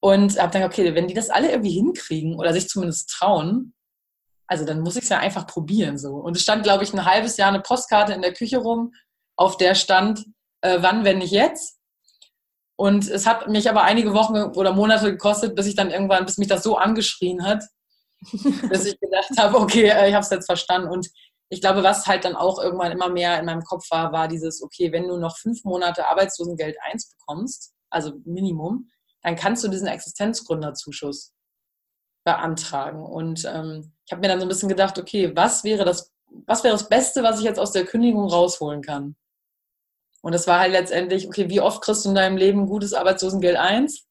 Und habe dann, okay, wenn die das alle irgendwie hinkriegen oder sich zumindest trauen, also dann muss ich es ja einfach probieren so. Und es stand, glaube ich, ein halbes Jahr eine Postkarte in der Küche rum, auf der stand, äh, wann, wenn nicht jetzt. Und es hat mich aber einige Wochen oder Monate gekostet, bis ich dann irgendwann, bis mich das so angeschrien hat, dass ich gedacht habe, okay, äh, ich habe es jetzt verstanden. Und ich glaube, was halt dann auch irgendwann immer mehr in meinem Kopf war, war dieses, okay, wenn du noch fünf Monate Arbeitslosengeld 1 bekommst, also Minimum, dann kannst du diesen Existenzgründerzuschuss beantragen. Und ähm, ich habe mir dann so ein bisschen gedacht, okay, was wäre das, was wäre das Beste, was ich jetzt aus der Kündigung rausholen kann? Und das war halt letztendlich, okay, wie oft kriegst du in deinem Leben gutes Arbeitslosengeld 1?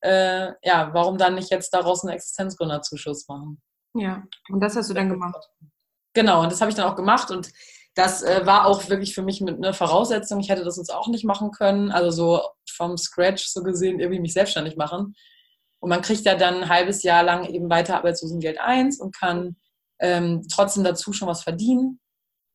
Äh, ja, warum dann nicht jetzt daraus einen Existenzgründerzuschuss machen? Ja, und das hast du dann gemacht. Genau, und das habe ich dann auch gemacht und das äh, war auch wirklich für mich mit einer Voraussetzung. Ich hätte das uns auch nicht machen können, also so vom Scratch so gesehen irgendwie mich selbstständig machen. Und man kriegt ja dann ein halbes Jahr lang eben weiter Arbeitslosengeld 1 und kann ähm, trotzdem dazu schon was verdienen.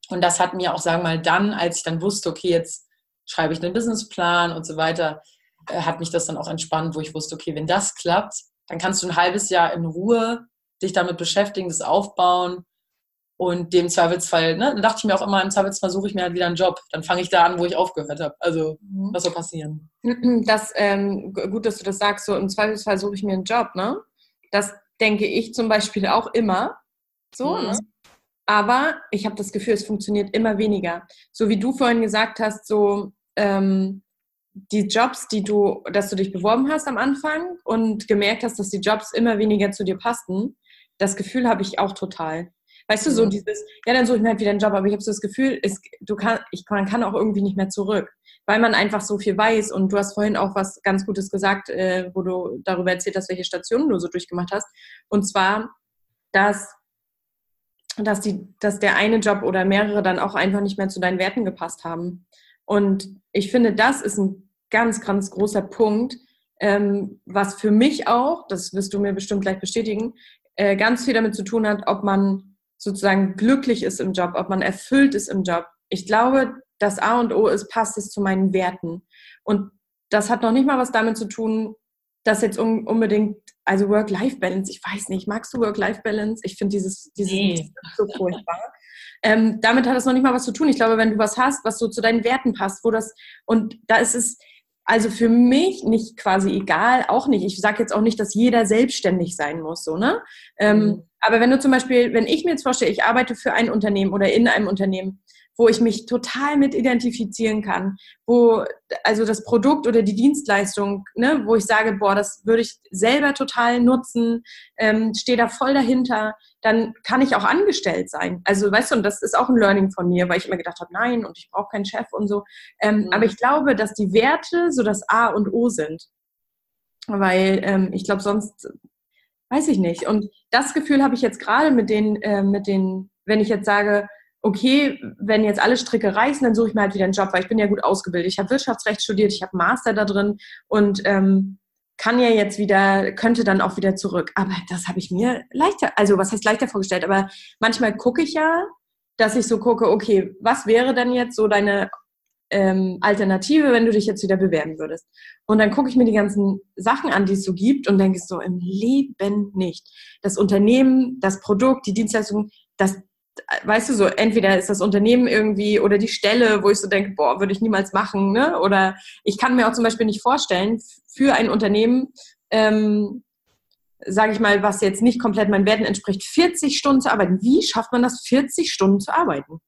Und das hat mir auch, sagen wir mal, dann, als ich dann wusste, okay, jetzt schreibe ich einen Businessplan und so weiter, äh, hat mich das dann auch entspannt, wo ich wusste, okay, wenn das klappt, dann kannst du ein halbes Jahr in Ruhe dich damit beschäftigen, das aufbauen und dem Zweifelsfall, ne, dann dachte ich mir auch immer, im Zweifelsfall suche ich mir halt wieder einen Job. Dann fange ich da an, wo ich aufgehört habe. Also, mhm. was soll passieren? Das, ähm, gut, dass du das sagst, so im Zweifelsfall suche ich mir einen Job, ne? Das denke ich zum Beispiel auch immer. So, mhm. ne? Aber ich habe das Gefühl, es funktioniert immer weniger. So wie du vorhin gesagt hast, so ähm, die Jobs, die du, dass du dich beworben hast am Anfang und gemerkt hast, dass die Jobs immer weniger zu dir passten, das Gefühl habe ich auch total. Weißt du, so mhm. dieses, ja, dann suche ich mir halt wieder einen Job, aber ich habe so das Gefühl, es, du kann, ich, man kann auch irgendwie nicht mehr zurück, weil man einfach so viel weiß. Und du hast vorhin auch was ganz Gutes gesagt, äh, wo du darüber erzählt hast, welche Stationen du so durchgemacht hast. Und zwar, dass dass, die, dass der eine Job oder mehrere dann auch einfach nicht mehr zu deinen Werten gepasst haben. Und ich finde, das ist ein ganz, ganz großer Punkt, ähm, was für mich auch, das wirst du mir bestimmt gleich bestätigen, äh, ganz viel damit zu tun hat, ob man sozusagen glücklich ist im Job, ob man erfüllt ist im Job. Ich glaube, das A und O ist, passt es zu meinen Werten. Und das hat noch nicht mal was damit zu tun, dass jetzt unbedingt, also Work-Life-Balance, ich weiß nicht, magst du Work-Life-Balance? Ich finde dieses, dieses nee. so furchtbar. Ähm, damit hat es noch nicht mal was zu tun. Ich glaube, wenn du was hast, was so zu deinen Werten passt, wo das, und da ist es, also für mich nicht quasi egal, auch nicht. Ich sage jetzt auch nicht, dass jeder selbstständig sein muss, so, ne? Ähm, mhm. Aber wenn du zum Beispiel, wenn ich mir jetzt vorstelle, ich arbeite für ein Unternehmen oder in einem Unternehmen, wo ich mich total mit identifizieren kann, wo also das Produkt oder die Dienstleistung, ne, wo ich sage, boah, das würde ich selber total nutzen, ähm, stehe da voll dahinter, dann kann ich auch angestellt sein. Also weißt du, und das ist auch ein Learning von mir, weil ich immer gedacht habe, nein, und ich brauche keinen Chef und so. Ähm, mhm. Aber ich glaube, dass die Werte so das A und O sind. Weil ähm, ich glaube, sonst weiß ich nicht. Und das Gefühl habe ich jetzt gerade mit den, äh, mit den, wenn ich jetzt sage, okay, wenn jetzt alle Stricke reißen, dann suche ich mir halt wieder einen Job, weil ich bin ja gut ausgebildet. Ich habe Wirtschaftsrecht studiert, ich habe Master da drin und ähm, kann ja jetzt wieder, könnte dann auch wieder zurück. Aber das habe ich mir leichter, also was heißt leichter vorgestellt, aber manchmal gucke ich ja, dass ich so gucke, okay, was wäre denn jetzt so deine ähm, Alternative, wenn du dich jetzt wieder bewerben würdest? Und dann gucke ich mir die ganzen Sachen an, die es so gibt und denke so, im Leben nicht. Das Unternehmen, das Produkt, die Dienstleistung, das weißt du so, entweder ist das Unternehmen irgendwie oder die Stelle, wo ich so denke, boah, würde ich niemals machen, ne? Oder ich kann mir auch zum Beispiel nicht vorstellen, für ein Unternehmen, ähm, sage ich mal, was jetzt nicht komplett meinen Werten entspricht, 40 Stunden zu arbeiten. Wie schafft man das, 40 Stunden zu arbeiten?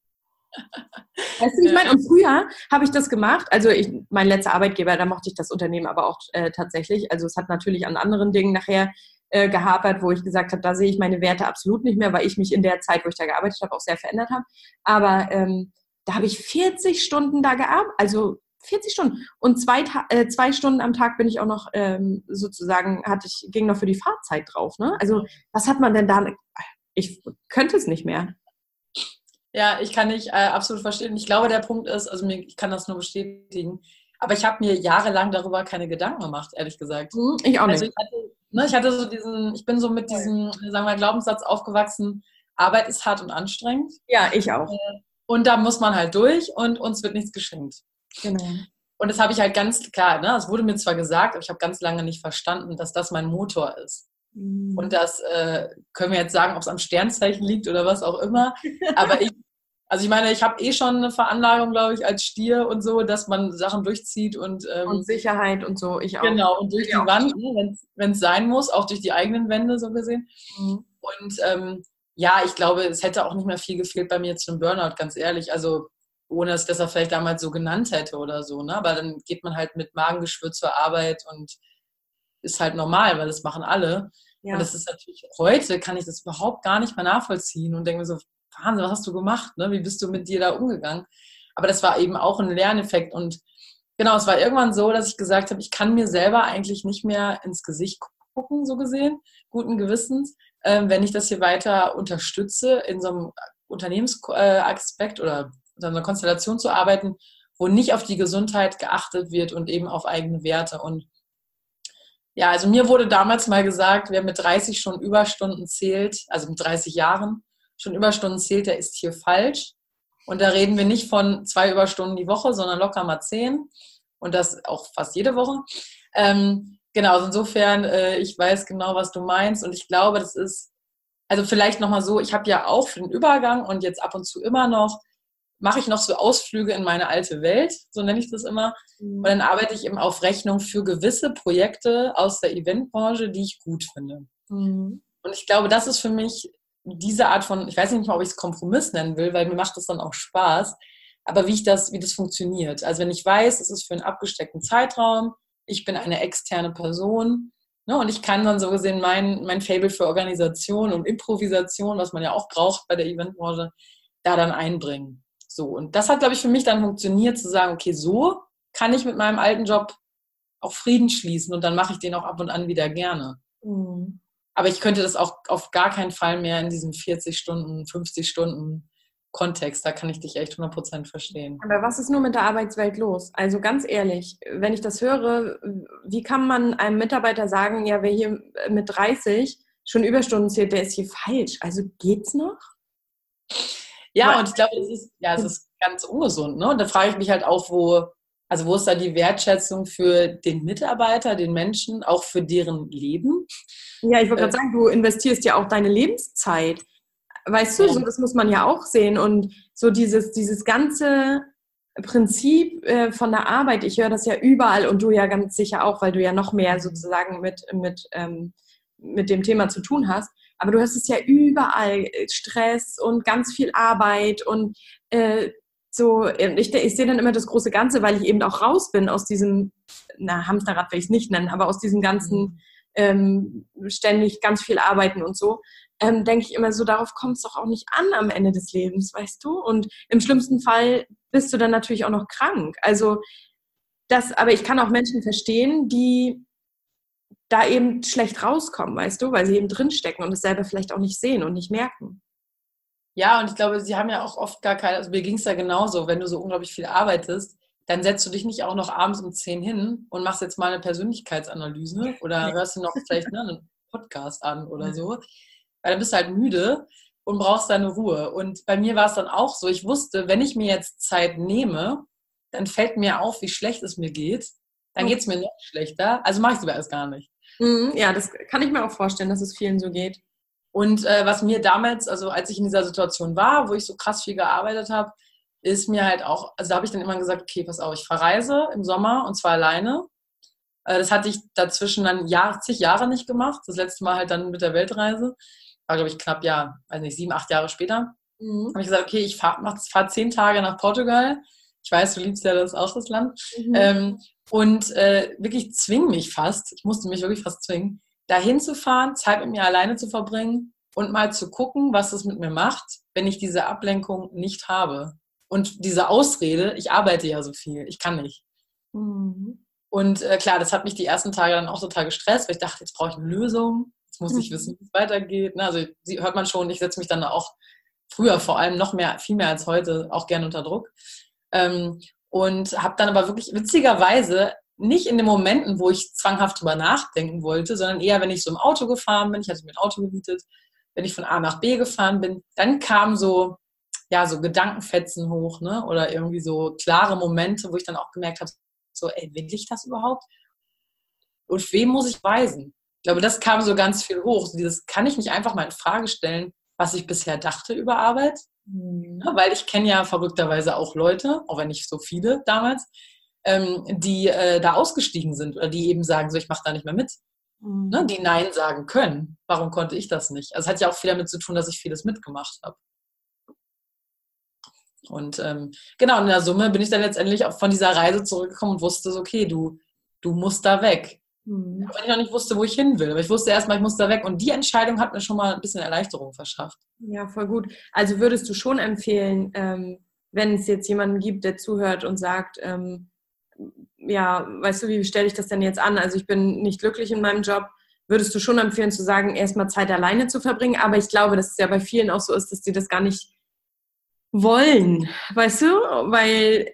Weißt du, ich meine, und früher habe ich das gemacht. Also ich, mein letzter Arbeitgeber, da mochte ich das Unternehmen aber auch äh, tatsächlich. Also es hat natürlich an anderen Dingen nachher äh, gehapert, wo ich gesagt habe, da sehe ich meine Werte absolut nicht mehr, weil ich mich in der Zeit, wo ich da gearbeitet habe, auch sehr verändert habe. Aber ähm, da habe ich 40 Stunden da gearbeitet, also 40 Stunden. Und zwei, äh, zwei Stunden am Tag bin ich auch noch ähm, sozusagen, hatte ich, ging noch für die Fahrzeit drauf. Ne? Also was hat man denn da? Ich könnte es nicht mehr. Ja, ich kann nicht äh, absolut verstehen. Ich glaube, der Punkt ist, also mir, ich kann das nur bestätigen, aber ich habe mir jahrelang darüber keine Gedanken gemacht, ehrlich gesagt. Hm, ich auch also nicht. Also ich hatte ne, ich hatte so diesen, ich bin so mit diesem, sagen wir, Glaubenssatz aufgewachsen, Arbeit ist hart und anstrengend. Ja, ich auch. Äh, und da muss man halt durch und uns wird nichts geschenkt. Genau. Und das habe ich halt ganz klar, ne, es wurde mir zwar gesagt, aber ich habe ganz lange nicht verstanden, dass das mein Motor ist. Mhm. Und das äh, können wir jetzt sagen, ob es am Sternzeichen liegt oder was auch immer. Aber ich also ich meine, ich habe eh schon eine Veranlagung, glaube ich, als Stier und so, dass man Sachen durchzieht und ähm, und Sicherheit und so. Ich auch. Genau und durch ich die Wand, ne, wenn es sein muss, auch durch die eigenen Wände so gesehen. Mhm. Und ähm, ja, ich glaube, es hätte auch nicht mehr viel gefehlt bei mir zu einem Burnout, ganz ehrlich. Also ohne dass ich das vielleicht damals so genannt hätte oder so. Ne? Aber dann geht man halt mit Magengeschwür zur Arbeit und ist halt normal, weil das machen alle. Ja. Und das ist natürlich heute kann ich das überhaupt gar nicht mehr nachvollziehen und denke mir so, Wahnsinn, was hast du gemacht? Ne? Wie bist du mit dir da umgegangen? Aber das war eben auch ein Lerneffekt. Und genau, es war irgendwann so, dass ich gesagt habe, ich kann mir selber eigentlich nicht mehr ins Gesicht gucken, so gesehen, guten Gewissens, äh, wenn ich das hier weiter unterstütze, in so einem Unternehmensaspekt oder in einer Konstellation zu arbeiten, wo nicht auf die Gesundheit geachtet wird und eben auf eigene Werte. Und ja, also mir wurde damals mal gesagt, wer mit 30 schon Überstunden zählt, also mit 30 Jahren, schon Überstunden zählt, der ist hier falsch. Und da reden wir nicht von zwei Überstunden die Woche, sondern locker mal zehn. Und das auch fast jede Woche. Ähm, genau, also insofern, äh, ich weiß genau, was du meinst. Und ich glaube, das ist, also vielleicht nochmal so, ich habe ja auch für den Übergang und jetzt ab und zu immer noch, mache ich noch so Ausflüge in meine alte Welt, so nenne ich das immer. Mhm. Und dann arbeite ich eben auf Rechnung für gewisse Projekte aus der Eventbranche, die ich gut finde. Mhm. Und ich glaube, das ist für mich diese Art von, ich weiß nicht mal, ob ich es Kompromiss nennen will, weil mir macht das dann auch Spaß, aber wie ich das, wie das funktioniert. Also wenn ich weiß, es ist für einen abgesteckten Zeitraum, ich bin eine externe Person ne, und ich kann dann so gesehen mein, mein Fable für Organisation und Improvisation, was man ja auch braucht bei der Eventbranche, da dann einbringen. So, und das hat, glaube ich, für mich dann funktioniert, zu sagen, okay, so kann ich mit meinem alten Job auch Frieden schließen und dann mache ich den auch ab und an wieder gerne. Mhm. Aber ich könnte das auch auf gar keinen Fall mehr in diesem 40 Stunden, 50 Stunden Kontext. Da kann ich dich echt 100% verstehen. Aber was ist nur mit der Arbeitswelt los? Also ganz ehrlich, wenn ich das höre, wie kann man einem Mitarbeiter sagen, ja, wer hier mit 30 schon Überstunden zählt, der ist hier falsch. Also geht's noch? Ja, Weil, und ich glaube, es ist, ja, es ist ganz ungesund. Ne? Und da frage ich mich halt auch, wo, also wo ist da die Wertschätzung für den Mitarbeiter, den Menschen, auch für deren Leben? Ja, ich wollte gerade äh, sagen, du investierst ja auch deine Lebenszeit. Weißt du, so das muss man ja auch sehen. Und so dieses, dieses ganze Prinzip äh, von der Arbeit, ich höre das ja überall und du ja ganz sicher auch, weil du ja noch mehr sozusagen mit, mit, ähm, mit dem Thema zu tun hast. Aber du hast es ja überall, äh, Stress und ganz viel Arbeit und äh, so, ich, ich sehe dann immer das große Ganze, weil ich eben auch raus bin aus diesem, na, Hamsterrad will ich es nicht nennen, aber aus diesem ganzen mhm. ähm, ständig ganz viel arbeiten und so ähm, denke ich immer so, darauf kommt es doch auch nicht an am Ende des Lebens, weißt du? Und im schlimmsten Fall bist du dann natürlich auch noch krank. Also das, aber ich kann auch Menschen verstehen, die da eben schlecht rauskommen, weißt du, weil sie eben drinstecken und es selber vielleicht auch nicht sehen und nicht merken. Ja, und ich glaube, sie haben ja auch oft gar keine, also mir ging es ja genauso, wenn du so unglaublich viel arbeitest, dann setzt du dich nicht auch noch abends um 10 hin und machst jetzt mal eine Persönlichkeitsanalyse oder hörst du noch vielleicht ne, einen Podcast an oder so, weil dann bist du halt müde und brauchst deine Ruhe. Und bei mir war es dann auch so, ich wusste, wenn ich mir jetzt Zeit nehme, dann fällt mir auf, wie schlecht es mir geht. Dann geht es mir noch schlechter. Also mache ich es erst gar nicht. Mhm, ja, das kann ich mir auch vorstellen, dass es vielen so geht. Und äh, was mir damals, also als ich in dieser Situation war, wo ich so krass viel gearbeitet habe, ist mir halt auch, also da habe ich dann immer gesagt, okay, pass auf, ich verreise im Sommer und zwar alleine. Äh, das hatte ich dazwischen dann Jahr, zig Jahre nicht gemacht. Das letzte Mal halt dann mit der Weltreise war, glaube ich, knapp, ja, weiß nicht, sieben, acht Jahre später, mhm. habe ich gesagt, okay, ich fahre fahr zehn Tage nach Portugal. Ich weiß, du liebst ja das auch das Land. Mhm. Ähm, und äh, wirklich zwing mich fast, ich musste mich wirklich fast zwingen, dahin zu fahren, Zeit mit mir alleine zu verbringen und mal zu gucken, was es mit mir macht, wenn ich diese Ablenkung nicht habe. Und diese Ausrede, ich arbeite ja so viel, ich kann nicht. Mhm. Und äh, klar, das hat mich die ersten Tage dann auch total gestresst, weil ich dachte, jetzt brauche ich eine Lösung muss ich wissen, wie es weitergeht. Ne? Also sie hört man schon, ich setze mich dann auch früher vor allem noch mehr, viel mehr als heute, auch gerne unter Druck. Ähm, und habe dann aber wirklich witzigerweise nicht in den Momenten, wo ich zwanghaft drüber nachdenken wollte, sondern eher, wenn ich so im Auto gefahren bin, ich hatte mir ein Auto gemietet, wenn ich von A nach B gefahren bin, dann kamen so, ja, so Gedankenfetzen hoch, ne? Oder irgendwie so klare Momente, wo ich dann auch gemerkt habe, so, ey, will ich das überhaupt? Und wem muss ich weisen? Ich glaube, das kam so ganz viel hoch. Dieses kann ich nicht einfach mal in Frage stellen, was ich bisher dachte über Arbeit. Mhm. weil ich kenne ja verrückterweise auch Leute, auch wenn nicht so viele damals, ähm, die äh, da ausgestiegen sind oder die eben sagen, so ich mache da nicht mehr mit. Mhm. Ne, die Nein sagen können. Warum konnte ich das nicht? Also es hat ja auch viel damit zu tun, dass ich vieles mitgemacht habe. Und ähm, genau, in der Summe bin ich dann letztendlich auch von dieser Reise zurückgekommen und wusste, so, okay, du, du musst da weg. Mhm. Weil ich noch nicht wusste, wo ich hin will. Aber ich wusste erstmal, ich muss da weg. Und die Entscheidung hat mir schon mal ein bisschen Erleichterung verschafft. Ja, voll gut. Also würdest du schon empfehlen, ähm, wenn es jetzt jemanden gibt, der zuhört und sagt, ähm, ja, weißt du, wie stelle ich das denn jetzt an? Also ich bin nicht glücklich in meinem Job. Würdest du schon empfehlen zu sagen, erstmal Zeit alleine zu verbringen? Aber ich glaube, dass es ja bei vielen auch so ist, dass die das gar nicht wollen, weißt du? Weil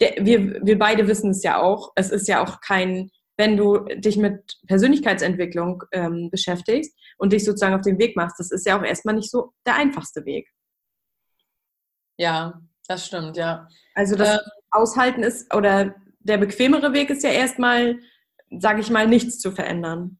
der, wir, wir beide wissen es ja auch. Es ist ja auch kein wenn du dich mit Persönlichkeitsentwicklung ähm, beschäftigst und dich sozusagen auf den Weg machst. Das ist ja auch erstmal nicht so der einfachste Weg. Ja, das stimmt, ja. Also das äh, Aushalten ist, oder der bequemere Weg ist ja erstmal, sage ich mal, nichts zu verändern.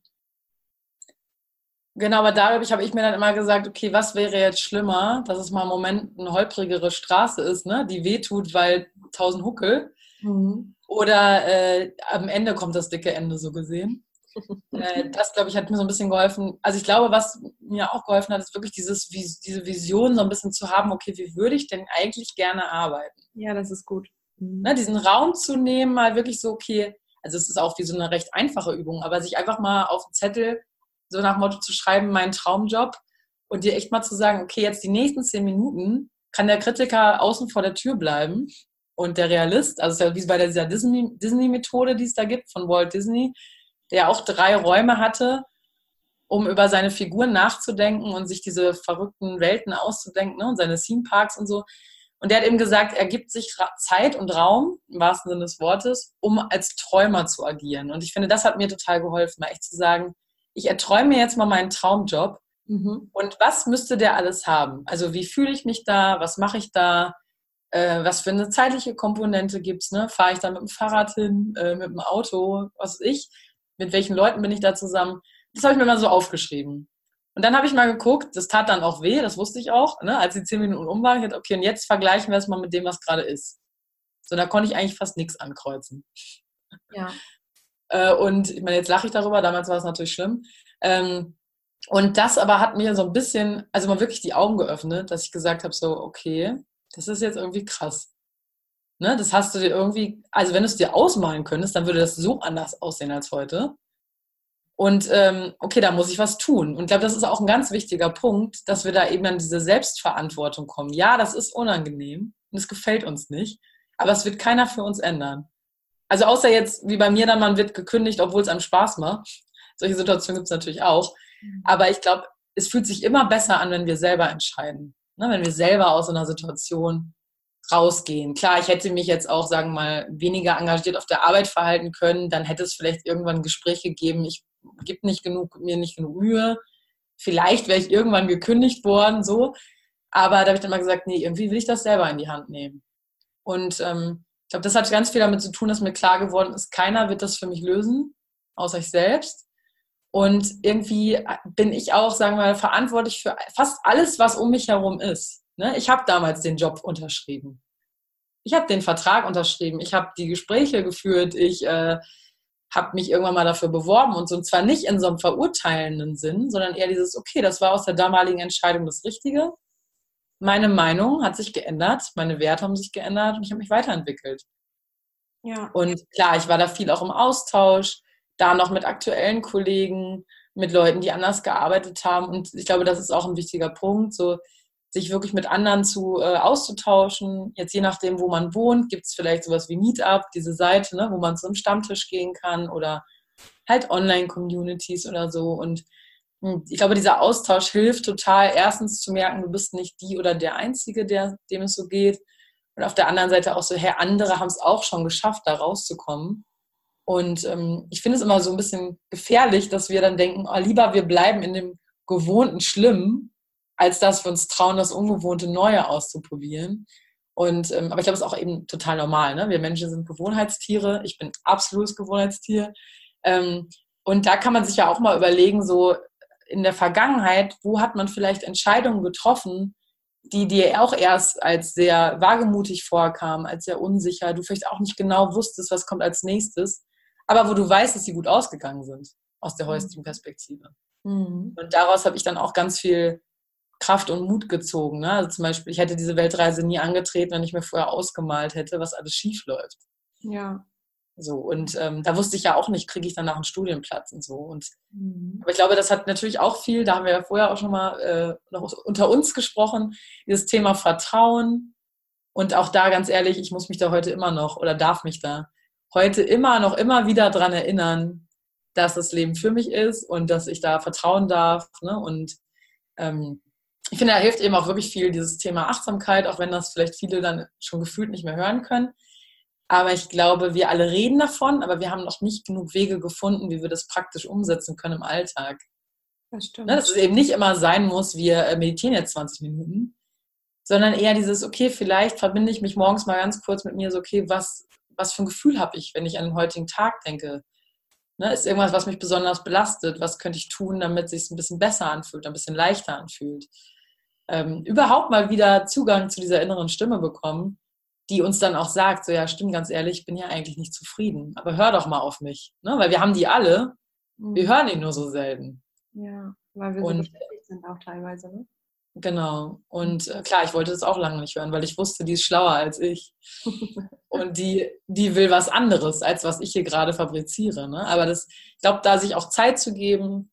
Genau, aber darüber habe ich mir dann immer gesagt, okay, was wäre jetzt schlimmer, dass es mal im Moment eine holprigere Straße ist, ne, die wehtut, weil tausend Huckel. Mhm. Oder äh, am Ende kommt das dicke Ende so gesehen. äh, das, glaube ich, hat mir so ein bisschen geholfen. Also ich glaube, was mir auch geholfen hat, ist wirklich dieses, diese Vision so ein bisschen zu haben, okay, wie würde ich denn eigentlich gerne arbeiten? Ja, das ist gut. Ne, diesen Raum zu nehmen, mal wirklich so, okay, also es ist auch wie so eine recht einfache Übung, aber sich einfach mal auf den Zettel so nach Motto zu schreiben, mein Traumjob und dir echt mal zu sagen, okay, jetzt die nächsten zehn Minuten kann der Kritiker außen vor der Tür bleiben und der Realist, also wie bei dieser Disney-Methode, die es da gibt von Walt Disney, der auch drei Räume hatte. um über seine Figuren nachzudenken und sich diese verrückten Welten auszudenken ne, und seine Theme Parks und so. Und der hat eben gesagt, er gibt sich Zeit und Raum, im wahrsten Sinne des Wortes, um als Träumer zu agieren. Und ich finde, das hat mir total geholfen, mal echt zu sagen, ich erträume mir jetzt mal meinen Traumjob. Mhm. Und was müsste der alles haben? Also wie fühle ich mich da? Was mache ich da? Äh, was für eine zeitliche Komponente gibt es? Ne? Fahre ich da mit dem Fahrrad hin, äh, mit dem Auto, was weiß ich? Mit welchen Leuten bin ich da zusammen? Das habe ich mir mal so aufgeschrieben. Und dann habe ich mal geguckt, das tat dann auch weh, das wusste ich auch, ne, als die zehn Minuten um waren. Ich dachte, okay, und jetzt vergleichen wir es mal mit dem, was gerade ist. So, da konnte ich eigentlich fast nichts ankreuzen. Ja. Äh, und ich meine, jetzt lache ich darüber, damals war es natürlich schlimm. Ähm, und das aber hat mir so ein bisschen, also mal wirklich die Augen geöffnet, dass ich gesagt habe, so, okay, das ist jetzt irgendwie krass. Ne, das hast du dir irgendwie, also wenn du es dir ausmalen könntest, dann würde das so anders aussehen als heute. Und ähm, okay, da muss ich was tun. Und ich glaube, das ist auch ein ganz wichtiger Punkt, dass wir da eben an diese Selbstverantwortung kommen. Ja, das ist unangenehm und es gefällt uns nicht, aber es wird keiner für uns ändern. Also außer jetzt, wie bei mir dann, man wird gekündigt, obwohl es einem Spaß macht. Solche Situationen gibt es natürlich auch. Mhm. Aber ich glaube, es fühlt sich immer besser an, wenn wir selber entscheiden. Ne? Wenn wir selber aus einer Situation rausgehen. Klar, ich hätte mich jetzt auch, sagen wir mal, weniger engagiert auf der Arbeit verhalten können. Dann hätte es vielleicht irgendwann ein Gespräch gegeben, ich gebe nicht genug, mir nicht genug Mühe. Vielleicht wäre ich irgendwann gekündigt worden, so. Aber da habe ich dann mal gesagt, nee, irgendwie will ich das selber in die Hand nehmen. Und ähm, ich glaube, das hat ganz viel damit zu tun, dass mir klar geworden ist, keiner wird das für mich lösen, außer ich selbst. Und irgendwie bin ich auch, sagen wir mal, verantwortlich für fast alles, was um mich herum ist. Ne? Ich habe damals den Job unterschrieben. Ich habe den Vertrag unterschrieben. Ich habe die Gespräche geführt. Ich äh, habe mich irgendwann mal dafür beworben und so. Und zwar nicht in so einem verurteilenden Sinn, sondern eher dieses, okay, das war aus der damaligen Entscheidung das Richtige. Meine Meinung hat sich geändert, meine Werte haben sich geändert und ich habe mich weiterentwickelt. Ja. Und klar, ich war da viel auch im Austausch, da noch mit aktuellen Kollegen, mit Leuten, die anders gearbeitet haben. Und ich glaube, das ist auch ein wichtiger Punkt. So, sich wirklich mit anderen zu äh, auszutauschen. Jetzt je nachdem, wo man wohnt, gibt es vielleicht sowas wie Meetup, diese Seite, ne, wo man zum Stammtisch gehen kann oder halt Online-Communities oder so. Und hm, ich glaube, dieser Austausch hilft total, erstens zu merken, du bist nicht die oder der Einzige, der, dem es so geht. Und auf der anderen Seite auch so, hey, andere haben es auch schon geschafft, da rauszukommen. Und ähm, ich finde es immer so ein bisschen gefährlich, dass wir dann denken, oh, lieber wir bleiben in dem gewohnten Schlimmen als dass wir uns trauen, das ungewohnte Neue auszuprobieren. Und, ähm, aber ich glaube, es ist auch eben total normal. Ne? Wir Menschen sind Gewohnheitstiere. Ich bin absolutes Gewohnheitstier. Ähm, und da kann man sich ja auch mal überlegen, so in der Vergangenheit, wo hat man vielleicht Entscheidungen getroffen, die dir auch erst als sehr wagemutig vorkamen, als sehr unsicher, du vielleicht auch nicht genau wusstest, was kommt als nächstes, aber wo du weißt, dass sie gut ausgegangen sind aus der mhm. heutigen Perspektive. Mhm. Und daraus habe ich dann auch ganz viel Kraft und Mut gezogen. Ne? Also zum Beispiel, ich hätte diese Weltreise nie angetreten, wenn ich mir vorher ausgemalt hätte, was alles schief läuft. Ja. So, und ähm, da wusste ich ja auch nicht, kriege ich danach einen Studienplatz und so. Und, mhm. Aber ich glaube, das hat natürlich auch viel, da haben wir ja vorher auch schon mal äh, noch unter uns gesprochen, dieses Thema Vertrauen. Und auch da ganz ehrlich, ich muss mich da heute immer noch oder darf mich da heute immer noch immer wieder dran erinnern, dass das Leben für mich ist und dass ich da vertrauen darf. Ne? Und ähm, ich finde, da hilft eben auch wirklich viel dieses Thema Achtsamkeit, auch wenn das vielleicht viele dann schon gefühlt nicht mehr hören können. Aber ich glaube, wir alle reden davon, aber wir haben noch nicht genug Wege gefunden, wie wir das praktisch umsetzen können im Alltag. Das stimmt. Ne, dass es eben nicht immer sein muss, wir äh, meditieren jetzt 20 Minuten, sondern eher dieses, okay, vielleicht verbinde ich mich morgens mal ganz kurz mit mir so, okay, was, was für ein Gefühl habe ich, wenn ich an den heutigen Tag denke? Ne, ist irgendwas, was mich besonders belastet? Was könnte ich tun, damit es sich ein bisschen besser anfühlt, ein bisschen leichter anfühlt? Ähm, überhaupt mal wieder Zugang zu dieser inneren Stimme bekommen, die uns dann auch sagt, so ja, stimmt ganz ehrlich, ich bin ja eigentlich nicht zufrieden, aber hör doch mal auf mich, ne? weil wir haben die alle, wir mhm. hören ihn nur so selten. Ja, weil wir so und, beschäftigt sind auch teilweise. Ne? Genau. Und äh, klar, ich wollte das auch lange nicht hören, weil ich wusste, die ist schlauer als ich. und die, die will was anderes, als was ich hier gerade fabriziere. Ne? Aber das, ich glaube, da sich auch Zeit zu geben,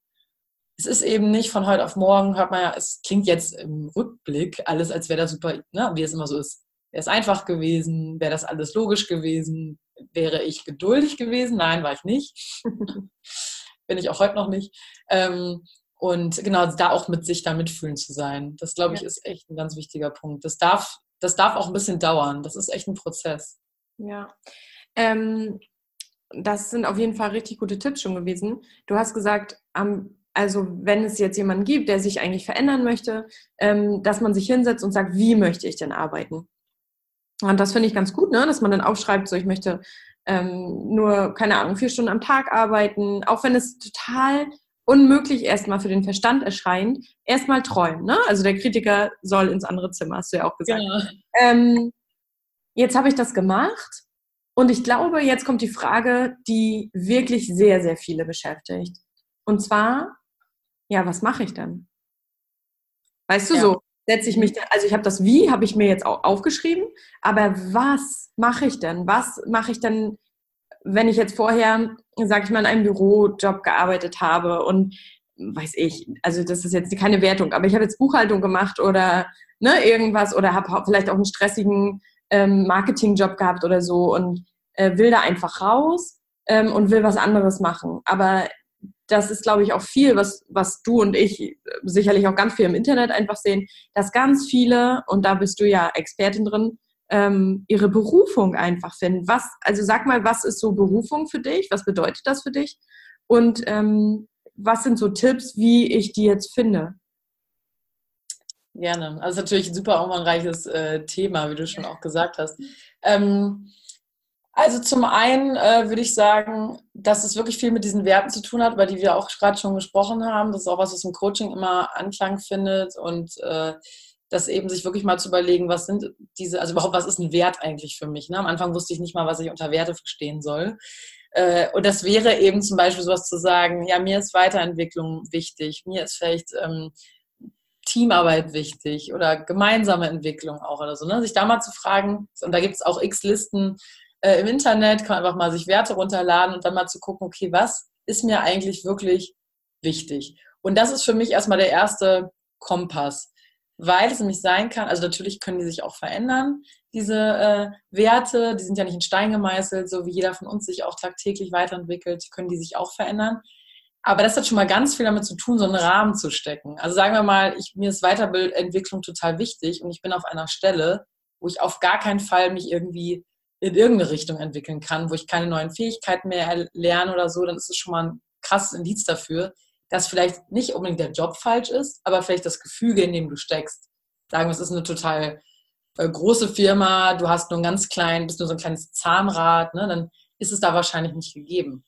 es ist eben nicht von heute auf morgen, hört man ja, es klingt jetzt im Rückblick alles, als wäre das super, ne, wie es immer so ist. Wäre es einfach gewesen, wäre das alles logisch gewesen, wäre ich geduldig gewesen? Nein, war ich nicht. Bin ich auch heute noch nicht. Ähm, Und genau, da auch mit sich da mitfühlen zu sein. Das, glaube ich, ist echt ein ganz wichtiger Punkt. Das darf, das darf auch ein bisschen dauern. Das ist echt ein Prozess. Ja. Ähm, das sind auf jeden Fall richtig gute Tipps schon gewesen. Du hast gesagt, also wenn es jetzt jemanden gibt, der sich eigentlich verändern möchte, ähm, dass man sich hinsetzt und sagt, wie möchte ich denn arbeiten? Und das finde ich ganz gut, ne? dass man dann aufschreibt, so ich möchte ähm, nur, keine Ahnung, vier Stunden am Tag arbeiten, auch wenn es total unmöglich erstmal für den Verstand erscheint, erstmal träumen. Ne? Also der Kritiker soll ins andere Zimmer, hast du ja auch gesagt. Ja. Ähm, jetzt habe ich das gemacht und ich glaube, jetzt kommt die Frage, die wirklich sehr, sehr viele beschäftigt. Und zwar, ja, was mache ich denn? Weißt du ja. so, setze ich mich, also ich habe das Wie, habe ich mir jetzt auch aufgeschrieben, aber was mache ich denn? Was mache ich denn, wenn ich jetzt vorher, sage ich mal, in einem Bürojob gearbeitet habe und weiß ich, also das ist jetzt keine Wertung, aber ich habe jetzt Buchhaltung gemacht oder ne, irgendwas oder habe vielleicht auch einen stressigen ähm, Marketingjob gehabt oder so und äh, will da einfach raus ähm, und will was anderes machen. Aber das ist, glaube ich, auch viel, was, was du und ich äh, sicherlich auch ganz viel im Internet einfach sehen, dass ganz viele, und da bist du ja Expertin drin, ähm, ihre Berufung einfach finden. Was, also sag mal, was ist so Berufung für dich? Was bedeutet das für dich? Und ähm, was sind so Tipps, wie ich die jetzt finde? Gerne. Also natürlich ein super umfangreiches äh, Thema, wie du schon auch gesagt hast. Ähm, also zum einen äh, würde ich sagen, dass es wirklich viel mit diesen Werten zu tun hat, über die wir auch gerade schon gesprochen haben. Das ist auch was, was im Coaching immer Anklang findet und äh, das eben sich wirklich mal zu überlegen, was sind diese, also überhaupt, was ist ein Wert eigentlich für mich? Ne? Am Anfang wusste ich nicht mal, was ich unter Werte verstehen soll. Äh, und das wäre eben zum Beispiel sowas zu sagen, ja, mir ist Weiterentwicklung wichtig, mir ist vielleicht ähm, Teamarbeit wichtig oder gemeinsame Entwicklung auch oder so. Ne? Sich da mal zu fragen, und da gibt es auch x Listen, äh, im Internet, kann man einfach mal sich Werte runterladen und dann mal zu gucken, okay, was ist mir eigentlich wirklich wichtig? Und das ist für mich erstmal der erste Kompass, weil es nämlich sein kann, also natürlich können die sich auch verändern, diese äh, Werte, die sind ja nicht in Stein gemeißelt, so wie jeder von uns sich auch tagtäglich weiterentwickelt, können die sich auch verändern. Aber das hat schon mal ganz viel damit zu tun, so einen Rahmen zu stecken. Also sagen wir mal, ich, mir ist Weiterentwicklung total wichtig und ich bin auf einer Stelle, wo ich auf gar keinen Fall mich irgendwie in irgendeine Richtung entwickeln kann, wo ich keine neuen Fähigkeiten mehr lerne oder so, dann ist es schon mal ein krasses Indiz dafür, dass vielleicht nicht unbedingt der Job falsch ist, aber vielleicht das Gefüge, in dem du steckst. Sagen wir, es ist eine total äh, große Firma, du hast nur ein ganz klein, bist nur so ein kleines Zahnrad, ne, dann ist es da wahrscheinlich nicht gegeben.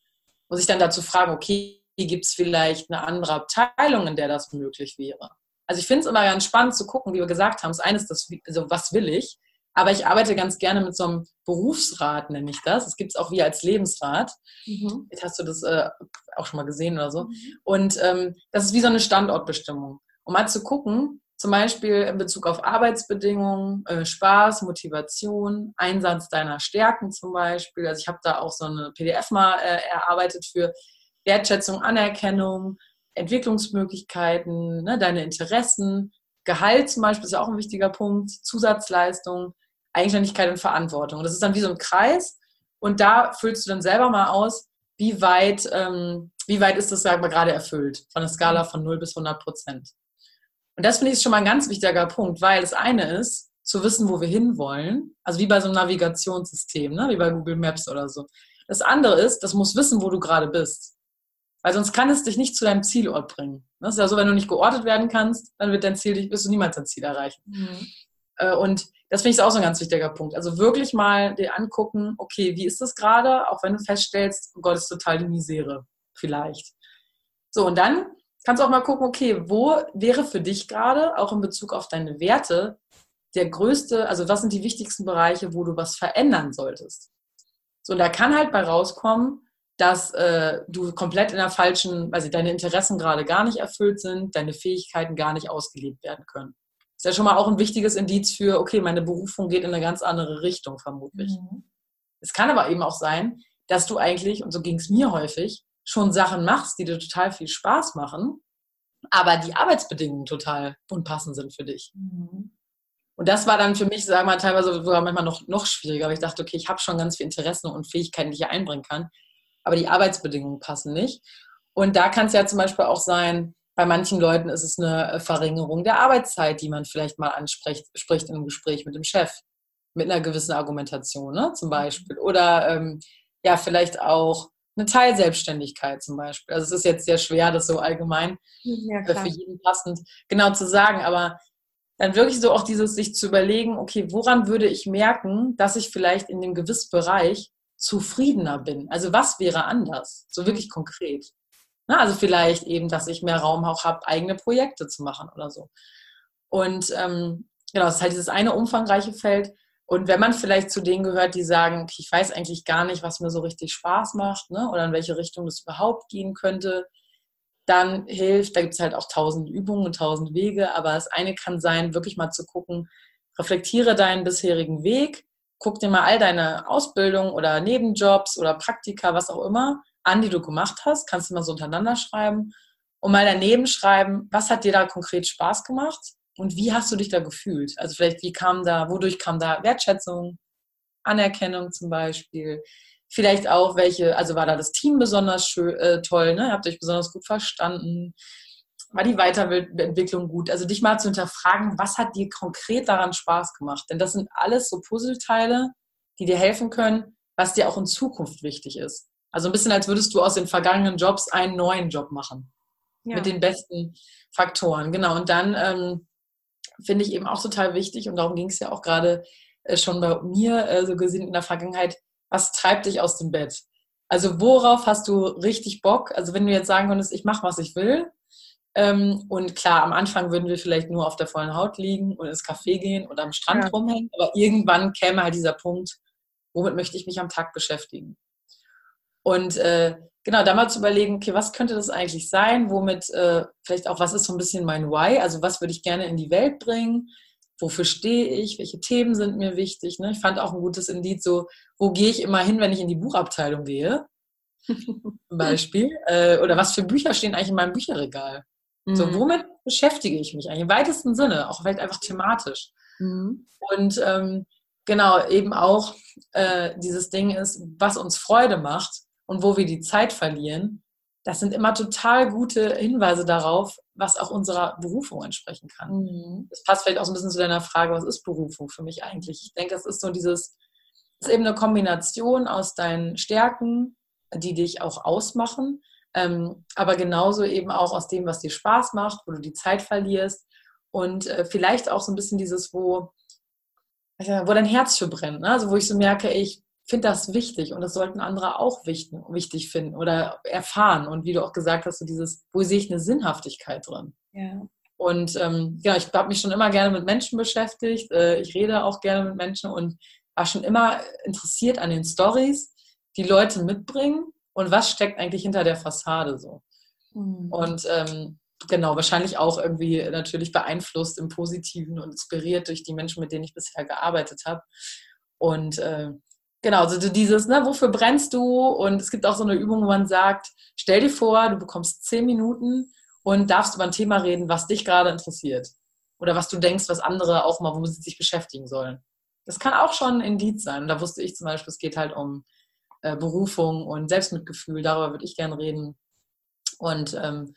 Muss ich dann dazu fragen, okay, gibt es vielleicht eine andere Abteilung, in der das möglich wäre? Also ich finde es immer ganz spannend zu gucken, wie wir gesagt haben. Das eine ist das, also was will ich? Aber ich arbeite ganz gerne mit so einem Berufsrat, nenne ich das. Das gibt es auch wie als Lebensrat. Mhm. Jetzt hast du das äh, auch schon mal gesehen oder so. Mhm. Und ähm, das ist wie so eine Standortbestimmung. Um mal zu gucken, zum Beispiel in Bezug auf Arbeitsbedingungen, äh, Spaß, Motivation, Einsatz deiner Stärken zum Beispiel. Also ich habe da auch so eine PDF mal äh, erarbeitet für Wertschätzung, Anerkennung, Entwicklungsmöglichkeiten, ne, deine Interessen, Gehalt zum Beispiel ist ja auch ein wichtiger Punkt, Zusatzleistung, Eigenständigkeit und Verantwortung. Das ist dann wie so ein Kreis und da füllst du dann selber mal aus, wie weit, ähm, wie weit ist das, sagen wir, gerade erfüllt, von der Skala von 0 bis 100 Prozent. Und das finde ich schon mal ein ganz wichtiger Punkt, weil das eine ist, zu wissen, wo wir hinwollen, also wie bei so einem Navigationssystem, ne? wie bei Google Maps oder so. Das andere ist, das muss wissen, wo du gerade bist. Weil sonst kann es dich nicht zu deinem Zielort bringen. Das ist ja so, wenn du nicht geortet werden kannst, dann wird dein Ziel, wirst du niemals dein Ziel erreichen. Mhm. Äh, und das finde ich auch so ein ganz wichtiger Punkt. Also wirklich mal dir angucken, okay, wie ist das gerade, auch wenn du feststellst, oh Gott, ist total die Misere, vielleicht. So, und dann kannst du auch mal gucken, okay, wo wäre für dich gerade, auch in Bezug auf deine Werte, der größte, also was sind die wichtigsten Bereiche, wo du was verändern solltest? So, und da kann halt bei rauskommen, dass äh, du komplett in der falschen, also deine Interessen gerade gar nicht erfüllt sind, deine Fähigkeiten gar nicht ausgelebt werden können ist ja schon mal auch ein wichtiges Indiz für, okay, meine Berufung geht in eine ganz andere Richtung vermutlich. Mhm. Es kann aber eben auch sein, dass du eigentlich, und so ging es mir häufig, schon Sachen machst, die dir total viel Spaß machen, aber die Arbeitsbedingungen total unpassend sind für dich. Mhm. Und das war dann für mich, sagen wir mal, teilweise sogar manchmal noch, noch schwieriger, weil ich dachte, okay, ich habe schon ganz viel Interessen und Fähigkeiten, die ich hier einbringen kann, aber die Arbeitsbedingungen passen nicht. Und da kann es ja zum Beispiel auch sein, Bei manchen Leuten ist es eine Verringerung der Arbeitszeit, die man vielleicht mal anspricht spricht im Gespräch mit dem Chef, mit einer gewissen Argumentation ne, zum Beispiel. Oder ähm, ja, vielleicht auch eine Teilselbstständigkeit zum Beispiel. Also es ist jetzt sehr schwer, das so allgemein ja, äh, für jeden passend genau zu sagen, aber dann wirklich so auch dieses sich zu überlegen, okay, woran würde ich merken, dass ich vielleicht in dem gewissen Bereich zufriedener bin? Also was wäre anders? So wirklich konkret. Na, also vielleicht eben, dass ich mehr Raum auch habe, eigene Projekte zu machen oder so. Und ähm, genau, das ist halt dieses eine umfangreiche Feld. Und wenn man vielleicht zu denen gehört, die sagen, okay, ich weiß eigentlich gar nicht, was mir so richtig Spaß macht, ne? oder in welche Richtung das überhaupt gehen könnte, dann hilft, da gibt es halt auch tausend Übungen und tausend Wege, aber das eine kann sein, wirklich mal zu gucken, reflektiere deinen bisherigen Weg, guck dir mal all deine Ausbildung oder Nebenjobs oder Praktika, was auch immer, an, die du gemacht hast, kannst du mal so untereinander schreiben und mal daneben schreiben, was hat dir da konkret Spaß gemacht und wie hast du dich da gefühlt? Also vielleicht, wie kam da, wodurch kam da Wertschätzung, Anerkennung zum Beispiel? Vielleicht auch, welche, also war da das Team besonders schön, äh, toll, ne? Habt ihr euch besonders gut verstanden? War die Weiterentwicklung gut? Also dich mal zu hinterfragen, was hat dir konkret daran Spaß gemacht? Denn das sind alles so Puzzleteile, die dir helfen können, was dir auch in Zukunft wichtig ist. Also ein bisschen, als würdest du aus den vergangenen Jobs einen neuen Job machen. Ja. Mit den besten Faktoren. Genau. Und dann ähm, finde ich eben auch total wichtig, und darum ging es ja auch gerade äh, schon bei mir äh, so gesehen in der Vergangenheit, was treibt dich aus dem Bett? Also worauf hast du richtig Bock? Also wenn du jetzt sagen könntest, ich mache, was ich will. Ähm, und klar, am Anfang würden wir vielleicht nur auf der vollen Haut liegen und ins Café gehen oder am Strand ja. rumhängen. Aber irgendwann käme halt dieser Punkt, womit möchte ich mich am Tag beschäftigen? Und äh, genau, da mal zu überlegen, okay, was könnte das eigentlich sein? Womit, äh, vielleicht auch, was ist so ein bisschen mein Why? Also was würde ich gerne in die Welt bringen? wofür stehe ich, welche Themen sind mir wichtig. Ne? Ich fand auch ein gutes Indiz so, wo gehe ich immer hin, wenn ich in die Buchabteilung gehe, zum Beispiel. Äh, oder was für Bücher stehen eigentlich in meinem Bücherregal. Mhm. So, womit beschäftige ich mich eigentlich? Im weitesten Sinne, auch vielleicht einfach thematisch. Mhm. Und ähm, genau, eben auch äh, dieses Ding ist, was uns Freude macht und wo wir die Zeit verlieren, das sind immer total gute Hinweise darauf, was auch unserer Berufung entsprechen kann. Mhm. Das passt vielleicht auch so ein bisschen zu deiner Frage, was ist Berufung für mich eigentlich? Ich denke, es ist so dieses, es ist eben eine Kombination aus deinen Stärken, die dich auch ausmachen, ähm, aber genauso eben auch aus dem, was dir Spaß macht, wo du die Zeit verlierst und äh, vielleicht auch so ein bisschen dieses, wo, wo dein Herz für brennt. Ne? Also wo ich so merke, ich finde das wichtig und das sollten andere auch wichtig, wichtig finden oder erfahren. Und wie du auch gesagt hast, so dieses, wo sehe ich eine Sinnhaftigkeit drin? Ja. Und ähm, ja, ich habe mich schon immer gerne mit Menschen beschäftigt. Äh, ich rede auch gerne mit Menschen und war schon immer interessiert an den Stories, die Leute mitbringen und was steckt eigentlich hinter der Fassade so. Mhm. Und ähm, genau, wahrscheinlich auch irgendwie natürlich beeinflusst im Positiven und inspiriert durch die Menschen, mit denen ich bisher gearbeitet habe. Und äh, Genau, also dieses, ne, wofür brennst du? Und es gibt auch so eine Übung, wo man sagt, stell dir vor, du bekommst zehn Minuten und darfst über ein Thema reden, was dich gerade interessiert. Oder was du denkst, was andere auch mal, wo sie sich beschäftigen sollen. Das kann auch schon ein Indiz sein. Da wusste ich zum Beispiel, es geht halt um äh, Berufung und Selbstmitgefühl, darüber würde ich gerne reden. Und ähm,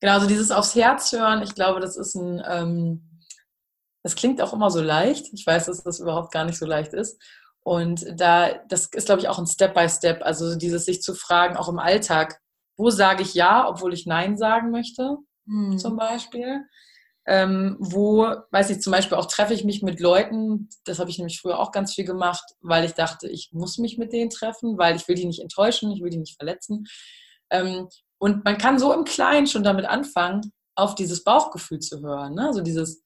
genau, also dieses aufs Herz hören, ich glaube, das ist ein, ähm, das klingt auch immer so leicht. Ich weiß, dass das überhaupt gar nicht so leicht ist. Und da, das ist, glaube ich, auch ein Step-by-Step. Step. Also dieses sich zu fragen, auch im Alltag, wo sage ich ja, obwohl ich Nein sagen möchte, hm. zum Beispiel. Ähm, wo, weiß ich, zum Beispiel auch treffe ich mich mit Leuten, das habe ich nämlich früher auch ganz viel gemacht, weil ich dachte, ich muss mich mit denen treffen, weil ich will die nicht enttäuschen, ich will die nicht verletzen. Ähm, und man kann so im Kleinen schon damit anfangen, auf dieses Bauchgefühl zu hören. Ne? Also dieses,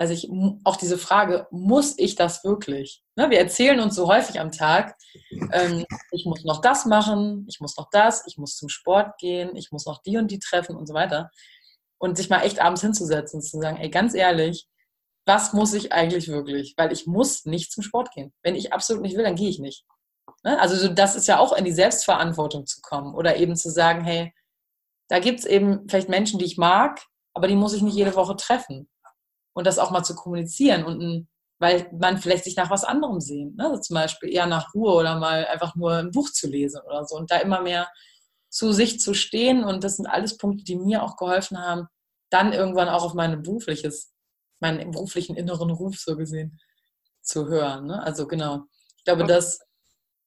also ich, auch diese Frage, muss ich das wirklich? Ne, wir erzählen uns so häufig am Tag, ähm, ich muss noch das machen, ich muss noch das, ich muss zum Sport gehen, ich muss noch die und die treffen und so weiter. Und sich mal echt abends hinzusetzen und zu sagen, ey, ganz ehrlich, was muss ich eigentlich wirklich? Weil ich muss nicht zum Sport gehen. Wenn ich absolut nicht will, dann gehe ich nicht. Ne? Also das ist ja auch in die Selbstverantwortung zu kommen oder eben zu sagen, hey, da gibt es eben vielleicht Menschen, die ich mag, aber die muss ich nicht jede Woche treffen und das auch mal zu kommunizieren und ein, weil man vielleicht sich nach was anderem sehnt, ne? also zum Beispiel eher nach Ruhe oder mal einfach nur ein Buch zu lesen oder so und da immer mehr zu sich zu stehen. Und das sind alles Punkte, die mir auch geholfen haben, dann irgendwann auch auf mein berufliches, meinen beruflichen inneren Ruf so gesehen zu hören. Ne? Also genau. Ich glaube, okay. das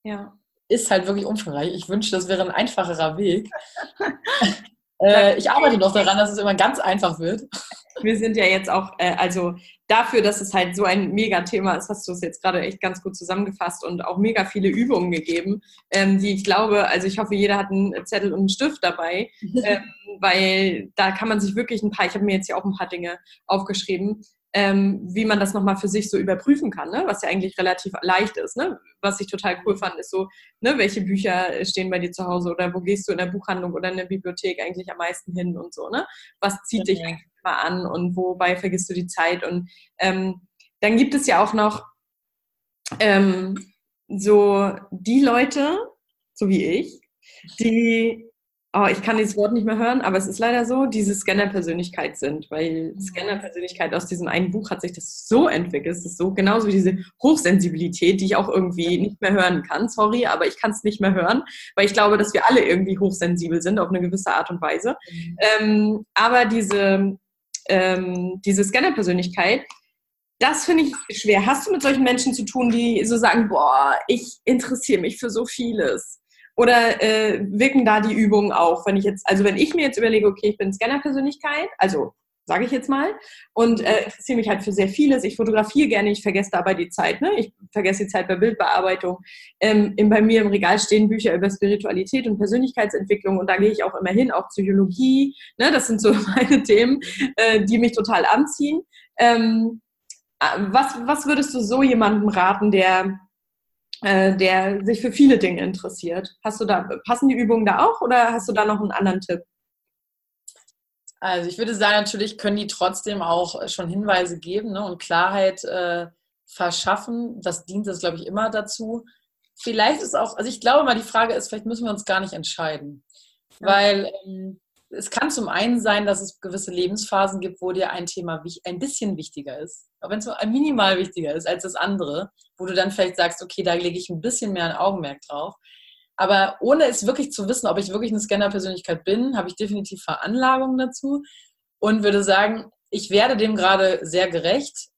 ja. ist halt wirklich umfangreich. Ich wünsche, das wäre ein einfacherer Weg. äh, ich arbeite noch daran, dass es immer ganz einfach wird. Wir sind ja jetzt auch, äh, also dafür, dass es halt so ein Mega-Thema ist, hast du es jetzt gerade echt ganz gut zusammengefasst und auch mega viele Übungen gegeben, ähm, die ich glaube, also ich hoffe, jeder hat einen Zettel und einen Stift dabei, ähm, weil da kann man sich wirklich ein paar, ich habe mir jetzt hier auch ein paar Dinge aufgeschrieben, ähm, wie man das nochmal für sich so überprüfen kann, ne? was ja eigentlich relativ leicht ist. Ne? Was ich total cool fand, ist so, ne, welche Bücher stehen bei dir zu Hause oder wo gehst du in der Buchhandlung oder in der Bibliothek eigentlich am meisten hin und so. Ne? Was zieht dich eigentlich mal an und wobei vergisst du die Zeit? Und ähm, dann gibt es ja auch noch ähm, so die Leute, so wie ich, die oh, ich kann dieses Wort nicht mehr hören, aber es ist leider so, diese Scanner-Persönlichkeit sind, weil mhm. Scanner-Persönlichkeit aus diesem einen Buch hat sich das so entwickelt, es ist so genauso wie diese Hochsensibilität, die ich auch irgendwie nicht mehr hören kann, sorry, aber ich kann es nicht mehr hören, weil ich glaube, dass wir alle irgendwie hochsensibel sind auf eine gewisse Art und Weise. Mhm. Ähm, aber diese, ähm, diese Scanner-Persönlichkeit, das finde ich schwer. Hast du mit solchen Menschen zu tun, die so sagen, boah, ich interessiere mich für so vieles? Oder äh, wirken da die Übungen auch, wenn ich jetzt, also wenn ich mir jetzt überlege, okay, ich bin Scanner-Persönlichkeit, also sage ich jetzt mal, und äh, interessiere mich halt für sehr vieles. Ich fotografiere gerne, ich vergesse dabei die Zeit, ne? Ich vergesse die Zeit bei Bildbearbeitung. Ähm, in, bei mir im Regal stehen Bücher über Spiritualität und Persönlichkeitsentwicklung und da gehe ich auch immer hin, auch Psychologie. Ne? Das sind so meine Themen, äh, die mich total anziehen. Ähm, äh, was, was würdest du so jemandem raten, der äh, der sich für viele Dinge interessiert. Hast du da, passen die Übungen da auch oder hast du da noch einen anderen Tipp? Also ich würde sagen, natürlich können die trotzdem auch schon Hinweise geben ne, und Klarheit äh, verschaffen. Das dient das, glaube ich, immer dazu. Vielleicht ist auch, also ich glaube mal, die Frage ist, vielleicht müssen wir uns gar nicht entscheiden. Ja. Weil ähm, es kann zum einen sein, dass es gewisse Lebensphasen gibt, wo dir ein Thema ein bisschen wichtiger ist, auch wenn es nur minimal wichtiger ist als das andere, wo du dann vielleicht sagst, okay, da lege ich ein bisschen mehr ein Augenmerk drauf. Aber ohne es wirklich zu wissen, ob ich wirklich eine Scanner-Persönlichkeit bin, habe ich definitiv Veranlagungen dazu und würde sagen, ich werde dem gerade sehr gerecht,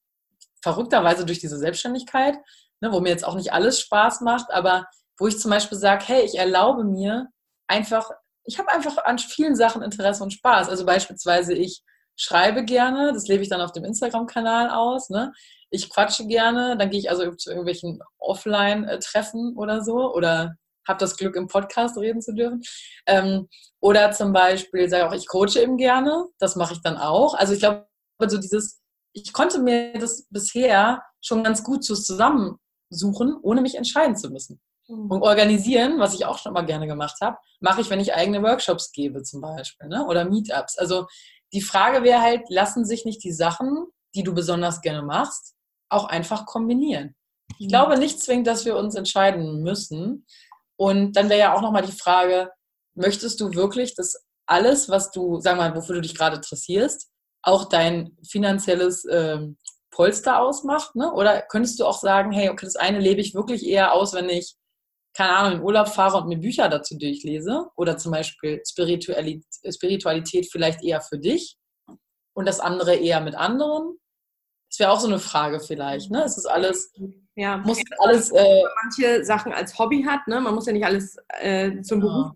verrückterweise durch diese Selbstständigkeit, ne, wo mir jetzt auch nicht alles Spaß macht, aber wo ich zum Beispiel sage, hey, ich erlaube mir einfach ich habe einfach an vielen Sachen Interesse und Spaß. Also beispielsweise ich schreibe gerne, das lebe ich dann auf dem Instagram-Kanal aus. Ne? Ich quatsche gerne, dann gehe ich also zu irgendwelchen Offline-Treffen oder so oder habe das Glück, im Podcast reden zu dürfen. Ähm, oder zum Beispiel sage auch, ich coache eben gerne, das mache ich dann auch. Also ich glaube, so dieses, ich konnte mir das bisher schon ganz gut zusammensuchen, ohne mich entscheiden zu müssen. Mhm. Und organisieren, was ich auch schon mal gerne gemacht habe, mache ich, wenn ich eigene Workshops gebe zum Beispiel ne? oder Meetups. Also die Frage wäre halt, lassen sich nicht die Sachen, die du besonders gerne machst, auch einfach kombinieren. Ich mhm. glaube nicht zwingend, dass wir uns entscheiden müssen. Und dann wäre ja auch nochmal die Frage, möchtest du wirklich, dass alles, was du, sag mal, wofür du dich gerade interessierst, auch dein finanzielles äh, Polster ausmacht? Ne? Oder könntest du auch sagen, hey, okay, das eine lebe ich wirklich eher aus, wenn ich keine Ahnung, in Urlaub fahre und mir Bücher dazu durchlese oder zum Beispiel Spiritualität, Spiritualität vielleicht eher für dich und das andere eher mit anderen? Das wäre auch so eine Frage vielleicht, ne? Es ist alles, ja, muss alles, äh, manche Sachen als Hobby hat, ne? Man muss ja nicht alles äh, zum ja. Beruf.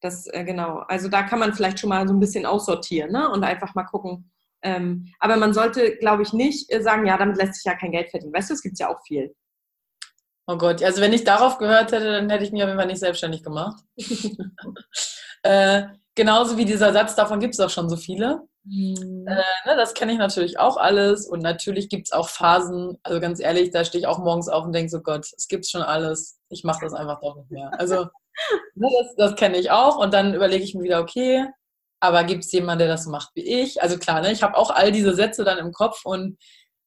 Das, äh, genau. Also da kann man vielleicht schon mal so ein bisschen aussortieren, ne? Und einfach mal gucken. Ähm, aber man sollte, glaube ich, nicht äh, sagen, ja, damit lässt sich ja kein Geld verdienen. Weißt du, es gibt ja auch viel. Oh Gott, also wenn ich darauf gehört hätte, dann hätte ich mich auf jeden Fall nicht selbstständig gemacht. äh, genauso wie dieser Satz, davon gibt es auch schon so viele. Mhm. Äh, ne, das kenne ich natürlich auch alles und natürlich gibt es auch Phasen, also ganz ehrlich, da stehe ich auch morgens auf und denke so, Gott, es gibt schon alles, ich mache das einfach doch nicht mehr. Also ne, das, das kenne ich auch und dann überlege ich mir wieder, okay, aber gibt es jemanden, der das so macht wie ich? Also klar, ne, ich habe auch all diese Sätze dann im Kopf und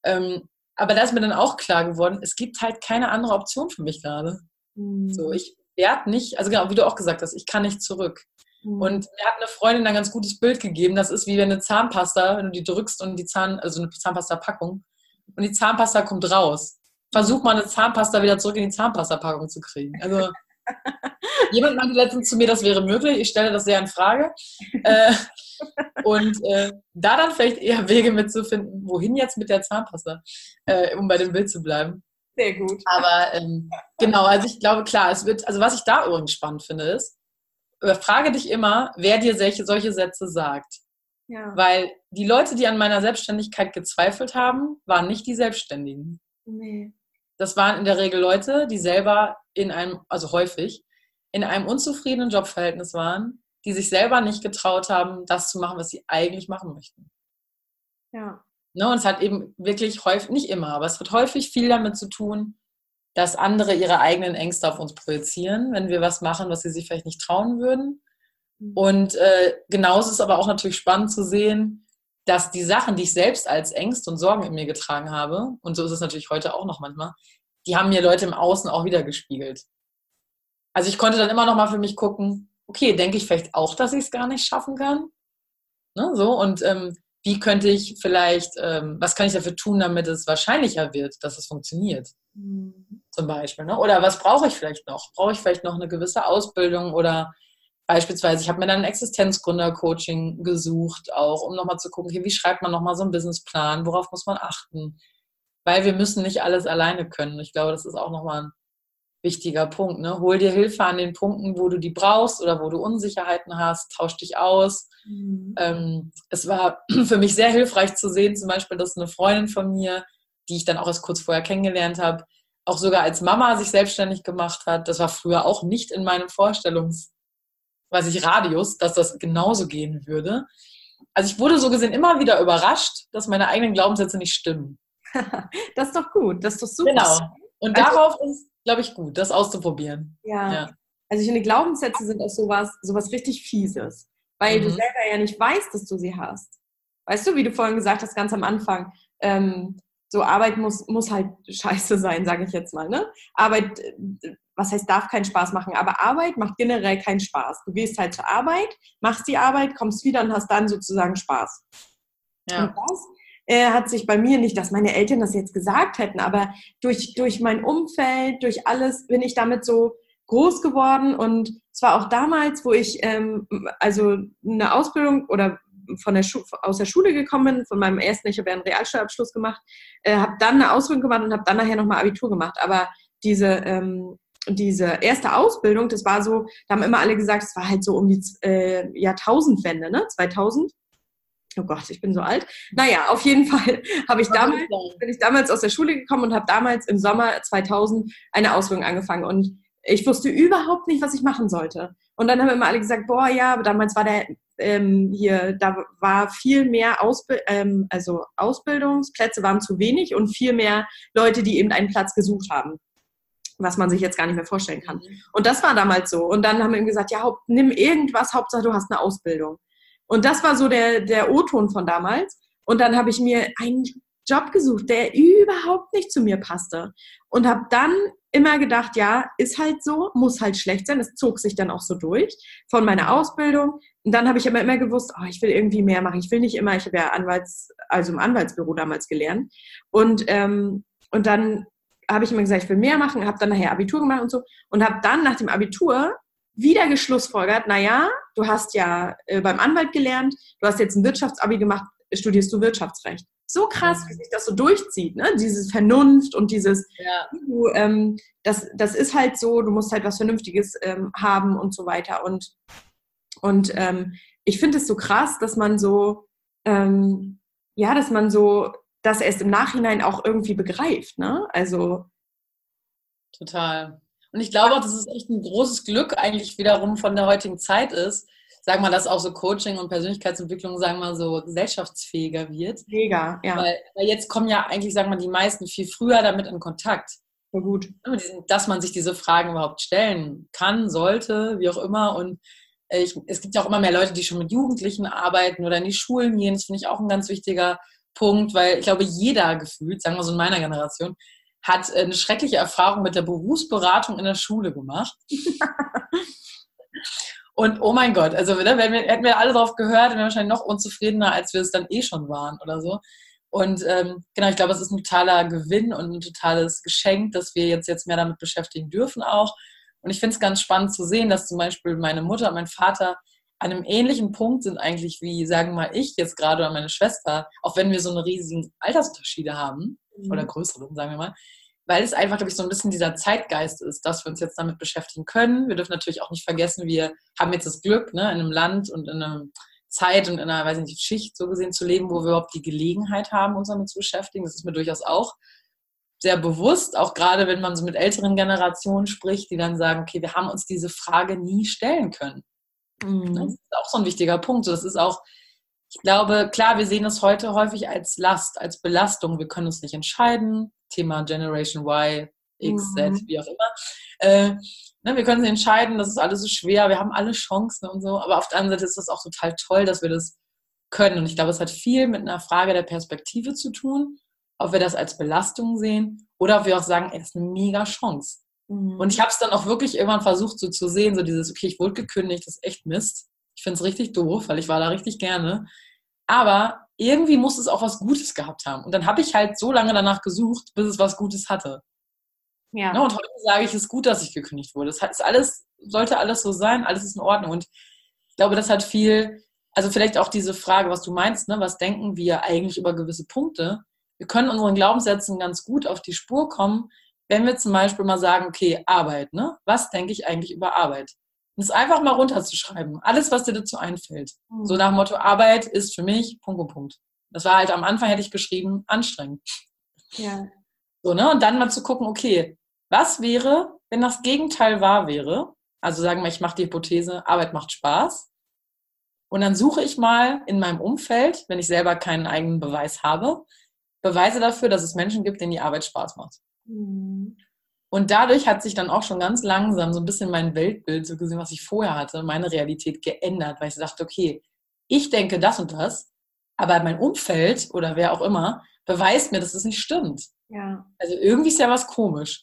ähm, aber da ist mir dann auch klar geworden, es gibt halt keine andere Option für mich gerade. Mhm. So, ich werde nicht, also genau, wie du auch gesagt hast, ich kann nicht zurück. Mhm. Und mir hat eine Freundin ein ganz gutes Bild gegeben. Das ist wie wenn eine Zahnpasta, wenn du die drückst und die Zahn, also eine Zahnpasta-Packung und die Zahnpasta kommt raus. Versuch mal eine Zahnpasta wieder zurück in die Zahnpasta-Packung zu kriegen. Also Jemand meinte letztens zu mir, das wäre möglich. Ich stelle das sehr in Frage. äh, und äh, da dann vielleicht eher Wege mitzufinden, wohin jetzt mit der Zahnpasta, äh, um bei dem Bild zu bleiben. Sehr gut. Aber ähm, genau, also ich glaube, klar, es wird, also was ich da übrigens spannend finde, ist, frage dich immer, wer dir solche, solche Sätze sagt. Ja. Weil die Leute, die an meiner Selbstständigkeit gezweifelt haben, waren nicht die Selbstständigen. Nee. Das waren in der Regel Leute, die selber in einem, also häufig, in einem unzufriedenen Jobverhältnis waren, die sich selber nicht getraut haben, das zu machen, was sie eigentlich machen möchten. Ja. Ne, und es hat eben wirklich häufig, nicht immer, aber es wird häufig viel damit zu tun, dass andere ihre eigenen Ängste auf uns projizieren, wenn wir was machen, was sie sich vielleicht nicht trauen würden. Mhm. Und äh, genauso ist es aber auch natürlich spannend zu sehen, dass die Sachen, die ich selbst als Ängste und Sorgen in mir getragen habe, und so ist es natürlich heute auch noch manchmal, die haben mir Leute im Außen auch wieder gespiegelt. Also ich konnte dann immer noch mal für mich gucken, okay, denke ich vielleicht auch, dass ich es gar nicht schaffen kann? Ne, so, und ähm, wie könnte ich vielleicht, ähm, was kann ich dafür tun, damit es wahrscheinlicher wird, dass es funktioniert? Mhm. Zum Beispiel. Ne? Oder was brauche ich vielleicht noch? Brauche ich vielleicht noch eine gewisse Ausbildung oder beispielsweise, ich habe mir dann ein Existenzgründer-Coaching gesucht, auch um nochmal zu gucken, okay, wie schreibt man nochmal so einen Businessplan, worauf muss man achten? Weil wir müssen nicht alles alleine können. Ich glaube, das ist auch nochmal ein wichtiger Punkt. Ne? Hol dir Hilfe an den Punkten, wo du die brauchst oder wo du Unsicherheiten hast, tausch dich aus. Mhm. Ähm, es war für mich sehr hilfreich zu sehen, zum Beispiel, dass eine Freundin von mir, die ich dann auch erst kurz vorher kennengelernt habe, auch sogar als Mama sich selbstständig gemacht hat. Das war früher auch nicht in meinem Vorstellungs, weiß ich, Radius, dass das genauso gehen würde. Also ich wurde so gesehen immer wieder überrascht, dass meine eigenen Glaubenssätze nicht stimmen. das ist doch gut, das ist doch super. Genau. Und also, darauf ist glaube ich, gut, das auszuprobieren. Ja. ja. Also ich finde, Glaubenssätze sind auch sowas, sowas richtig Fieses, weil mhm. du selber ja nicht weißt, dass du sie hast. Weißt du, wie du vorhin gesagt hast, ganz am Anfang, ähm, so Arbeit muss, muss halt scheiße sein, sage ich jetzt mal. Ne? Arbeit, was heißt, darf keinen Spaß machen, aber Arbeit macht generell keinen Spaß. Du gehst halt zur Arbeit, machst die Arbeit, kommst wieder und hast dann sozusagen Spaß. Ja. Und das äh, hat sich bei mir nicht, dass meine Eltern das jetzt gesagt hätten, aber durch, durch mein Umfeld, durch alles bin ich damit so groß geworden und zwar auch damals, wo ich ähm, also eine Ausbildung oder von der aus der Schule gekommen bin, von meinem ersten, ich habe ja einen Realschulabschluss gemacht, äh, habe dann eine Ausbildung gemacht und habe dann nachher nochmal Abitur gemacht. Aber diese, ähm, diese erste Ausbildung, das war so, da haben immer alle gesagt, es war halt so um die äh, Jahrtausendwende, ne? 2000. Oh Gott, ich bin so alt. Naja, auf jeden Fall habe ich damals, bin ich damals aus der Schule gekommen und habe damals im Sommer 2000 eine Ausbildung angefangen und ich wusste überhaupt nicht, was ich machen sollte. Und dann haben immer alle gesagt, boah, ja, aber damals war der ähm, hier, da war viel mehr Ausbild ähm, also Ausbildungsplätze waren zu wenig und viel mehr Leute, die eben einen Platz gesucht haben was man sich jetzt gar nicht mehr vorstellen kann. Mhm. Und das war damals so. Und dann haben wir ihm gesagt, ja, nimm irgendwas, Hauptsache du hast eine Ausbildung. Und das war so der, der O-Ton von damals. Und dann habe ich mir einen Job gesucht, der überhaupt nicht zu mir passte. Und habe dann immer gedacht, ja, ist halt so, muss halt schlecht sein. Es zog sich dann auch so durch von meiner Ausbildung. Und dann habe ich aber immer gewusst, oh, ich will irgendwie mehr machen. Ich will nicht immer, ich habe ja Anwalts, also im Anwaltsbüro damals gelernt. Und, ähm, und dann habe ich immer gesagt, ich will mehr machen, habe dann nachher Abitur gemacht und so. Und habe dann nach dem Abitur wieder geschlussfolgert, naja, du hast ja äh, beim Anwalt gelernt, du hast jetzt ein Wirtschaftsabi gemacht, studierst du Wirtschaftsrecht. So krass, wie sich das so durchzieht, ne? Dieses Vernunft und dieses, ja. du, ähm, das, das ist halt so, du musst halt was Vernünftiges ähm, haben und so weiter. Und, und ähm, ich finde es so krass, dass man so, ähm, ja, dass man so das erst im Nachhinein auch irgendwie begreift, ne? Also. Total. Und ich glaube auch, dass es echt ein großes Glück eigentlich wiederum von der heutigen Zeit ist, sagen wir, dass auch so Coaching und Persönlichkeitsentwicklung, sagen wir so, gesellschaftsfähiger wird. Mega, ja. Weil, weil, jetzt kommen ja eigentlich, sagen wir, die meisten viel früher damit in Kontakt. So gut. Dass man sich diese Fragen überhaupt stellen kann, sollte, wie auch immer. Und äh, ich, es gibt ja auch immer mehr Leute, die schon mit Jugendlichen arbeiten oder in die Schulen gehen. Das finde ich auch ein ganz wichtiger Punkt, weil ich glaube, jeder gefühlt, sagen wir so in meiner Generation, hat äh, eine schreckliche Erfahrung mit der Berufsberatung in der Schule gemacht. Und oh mein Gott, also ne, wir, hätten wir alle drauf gehört, wären wir wahrscheinlich noch unzufriedener, als wir es dann eh schon waren oder so. Und ähm, genau, ich glaube, es ist ein totaler Gewinn und ein totales Geschenk, dass wir jetzt, jetzt mehr damit beschäftigen dürfen auch. Und ich finde es ganz spannend zu sehen, dass zum Beispiel meine Mutter und mein Vater an einem ähnlichen Punkt sind eigentlich wie, sagen wir mal, ich jetzt gerade oder meine Schwester, auch wenn wir so eine riesigen Altersunterschiede haben mhm. oder größeren, sagen wir mal, weil es einfach, glaube ich, so ein bisschen dieser Zeitgeist ist, dass wir uns jetzt damit beschäftigen können. Wir dürfen natürlich auch nicht vergessen, wir haben jetzt das Glück, ne, in einem Land und in einer Zeit und in einer, weiß ich nicht, Schicht so gesehen zu leben, wo wir überhaupt die Gelegenheit haben, uns damit zu beschäftigen. Das ist mir durchaus auch sehr bewusst, auch gerade wenn man so mit älteren Generationen spricht, die dann sagen, okay, wir haben uns diese Frage nie stellen können. Mhm. Das ist auch so ein wichtiger Punkt. Das ist auch, ich glaube, klar, wir sehen das heute häufig als Last, als Belastung. Wir können uns nicht entscheiden. Thema Generation Y, X, mhm. Z, wie auch immer. Äh, ne, wir können uns entscheiden, das ist alles so schwer, wir haben alle Chancen und so. Aber auf der anderen Seite ist das auch total toll, dass wir das können. Und ich glaube, es hat viel mit einer Frage der Perspektive zu tun, ob wir das als Belastung sehen oder ob wir auch sagen, ey, das ist eine mega Chance. Mhm. Und ich habe es dann auch wirklich irgendwann versucht, so zu sehen, so dieses, okay, ich wurde gekündigt, das ist echt Mist. Ich finde es richtig doof, weil ich war da richtig gerne. Aber irgendwie muss es auch was Gutes gehabt haben. Und dann habe ich halt so lange danach gesucht, bis es was Gutes hatte. Ja. Ne, und heute sage ich, es ist gut, dass ich gekündigt wurde. Es ist alles, sollte alles so sein, alles ist in Ordnung. Und ich glaube, das hat viel, also vielleicht auch diese Frage, was du meinst, ne, was denken wir eigentlich über gewisse Punkte? Wir können unseren Glaubenssätzen ganz gut auf die Spur kommen, wenn wir zum Beispiel mal sagen, okay, Arbeit, ne? Was denke ich eigentlich über Arbeit? Und es einfach mal runterzuschreiben. Alles, was dir dazu einfällt. Mhm. So nach dem Motto, Arbeit ist für mich, Punkt, Punkt, Punkt. Das war halt am Anfang, hätte ich geschrieben, anstrengend. Ja. So, ne? Und dann mal zu gucken, okay, was wäre, wenn das Gegenteil wahr wäre? Also sagen wir, ich mache die Hypothese, Arbeit macht Spaß. Und dann suche ich mal in meinem Umfeld, wenn ich selber keinen eigenen Beweis habe, Beweise dafür, dass es Menschen gibt, denen die Arbeit Spaß macht. Mhm. Und dadurch hat sich dann auch schon ganz langsam so ein bisschen mein Weltbild, so gesehen, was ich vorher hatte, meine Realität geändert, weil ich dachte, okay, ich denke das und das, aber mein Umfeld oder wer auch immer beweist mir, dass das nicht stimmt. Ja. Also irgendwie ist ja was komisch.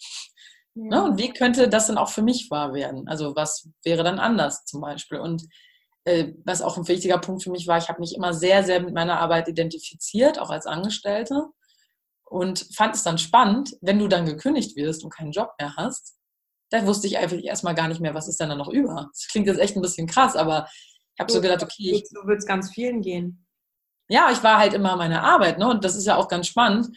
Ja. Ne? Und wie könnte das dann auch für mich wahr werden? Also was wäre dann anders zum Beispiel? Und äh, was auch ein wichtiger Punkt für mich war, ich habe mich immer sehr, sehr mit meiner Arbeit identifiziert, auch als Angestellte und fand es dann spannend, wenn du dann gekündigt wirst und keinen Job mehr hast, da wusste ich einfach erstmal gar nicht mehr, was ist denn da noch über. Das klingt jetzt echt ein bisschen krass, aber ich habe so gedacht, okay. Ich, so wird es ganz vielen gehen. Ja, ich war halt immer meine Arbeit, ne? Und das ist ja auch ganz spannend,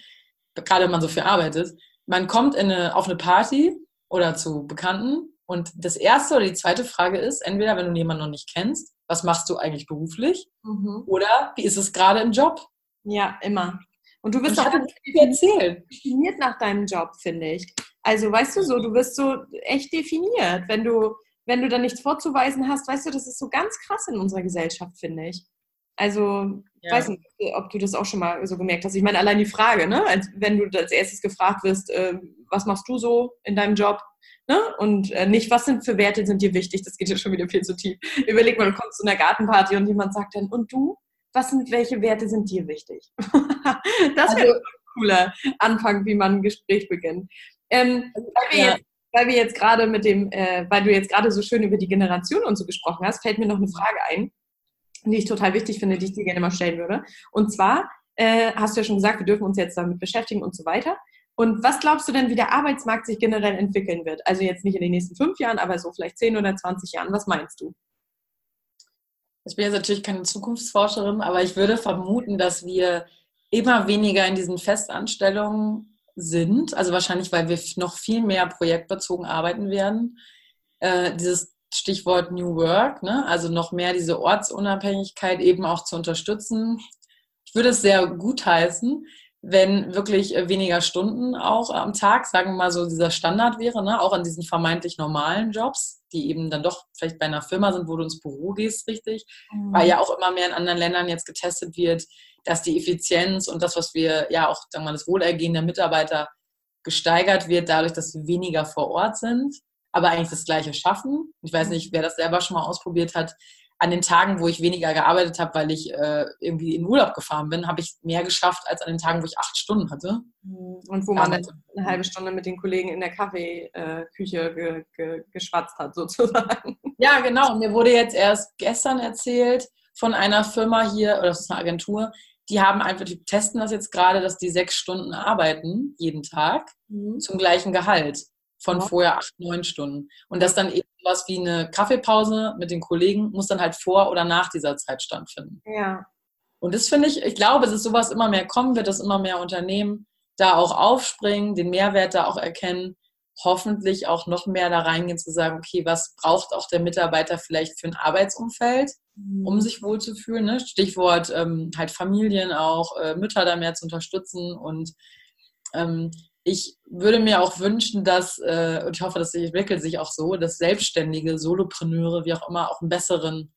gerade wenn man so viel arbeitet. Man kommt eine, auf eine Party oder zu Bekannten und das erste oder die zweite Frage ist, entweder wenn du jemanden noch nicht kennst, was machst du eigentlich beruflich? Mhm. Oder wie ist es gerade im Job? Ja, immer. Und du wirst auch erzählen. definiert nach deinem Job, finde ich. Also weißt du so, du wirst so echt definiert. Wenn du, wenn du da nichts vorzuweisen hast, weißt du, das ist so ganz krass in unserer Gesellschaft, finde ich. Also, ja. weiß nicht, ob du das auch schon mal so gemerkt hast. Ich meine, allein die Frage, ne? Als, wenn du als erstes gefragt wirst, äh, was machst du so in deinem Job? Ne? Und äh, nicht, was sind für Werte sind dir wichtig? Das geht ja schon wieder viel zu tief. Überleg mal, du kommst zu einer Gartenparty und jemand sagt dann, und du? was sind, welche Werte sind dir wichtig? das wäre also, ein cooler Anfang, wie man ein Gespräch beginnt. Ähm, weil, wir ja. jetzt, weil wir jetzt gerade mit dem, äh, weil du jetzt gerade so schön über die Generation und so gesprochen hast, fällt mir noch eine Frage ein, die ich total wichtig finde, die ich dir gerne mal stellen würde. Und zwar äh, hast du ja schon gesagt, wir dürfen uns jetzt damit beschäftigen und so weiter. Und was glaubst du denn, wie der Arbeitsmarkt sich generell entwickeln wird? Also jetzt nicht in den nächsten fünf Jahren, aber so vielleicht zehn oder zwanzig Jahren. Was meinst du? Ich bin jetzt natürlich keine Zukunftsforscherin, aber ich würde vermuten, dass wir immer weniger in diesen Festanstellungen sind. Also wahrscheinlich, weil wir noch viel mehr projektbezogen arbeiten werden. Äh, dieses Stichwort New Work, ne? also noch mehr diese Ortsunabhängigkeit eben auch zu unterstützen. Ich würde es sehr gut heißen, wenn wirklich weniger Stunden auch am Tag, sagen wir mal so, dieser Standard wäre, ne? auch an diesen vermeintlich normalen Jobs die eben dann doch vielleicht bei einer Firma sind, wo du ins Büro gehst, richtig, mhm. weil ja auch immer mehr in anderen Ländern jetzt getestet wird, dass die Effizienz und das, was wir ja auch, sagen wir mal, das Wohlergehen der Mitarbeiter gesteigert wird, dadurch, dass sie weniger vor Ort sind, aber eigentlich das Gleiche schaffen. Ich weiß nicht, wer das selber schon mal ausprobiert hat an den Tagen, wo ich weniger gearbeitet habe, weil ich äh, irgendwie in Urlaub gefahren bin, habe ich mehr geschafft als an den Tagen, wo ich acht Stunden hatte. Mhm. Und wo man dann eine halbe Stunde mit den Kollegen in der Kaffeeküche äh, ge, ge, geschwatzt hat, sozusagen. Ja, genau. Mir wurde jetzt erst gestern erzählt von einer Firma hier, oder das ist eine Agentur, die haben einfach, die testen das jetzt gerade, dass die sechs Stunden arbeiten jeden Tag mhm. zum gleichen Gehalt. von ja. vorher acht, neun Stunden. Und das dann eben was wie eine Kaffeepause mit den Kollegen muss dann halt vor oder nach dieser Zeit stattfinden. Ja. Und das finde ich, ich glaube, dass sowas immer mehr kommen wird, dass immer mehr Unternehmen da auch aufspringen, den Mehrwert da auch erkennen, hoffentlich auch noch mehr da reingehen zu sagen, okay, was braucht auch der Mitarbeiter vielleicht für ein Arbeitsumfeld, um mhm. sich wohlzufühlen. Ne? Stichwort ähm, halt Familien auch, äh, Mütter da mehr zu unterstützen und ähm, ich würde mir auch wünschen, dass, äh, und ich hoffe, das entwickelt sich auch so, dass Selbstständige, Solopreneure, wie auch immer, auch einen besseren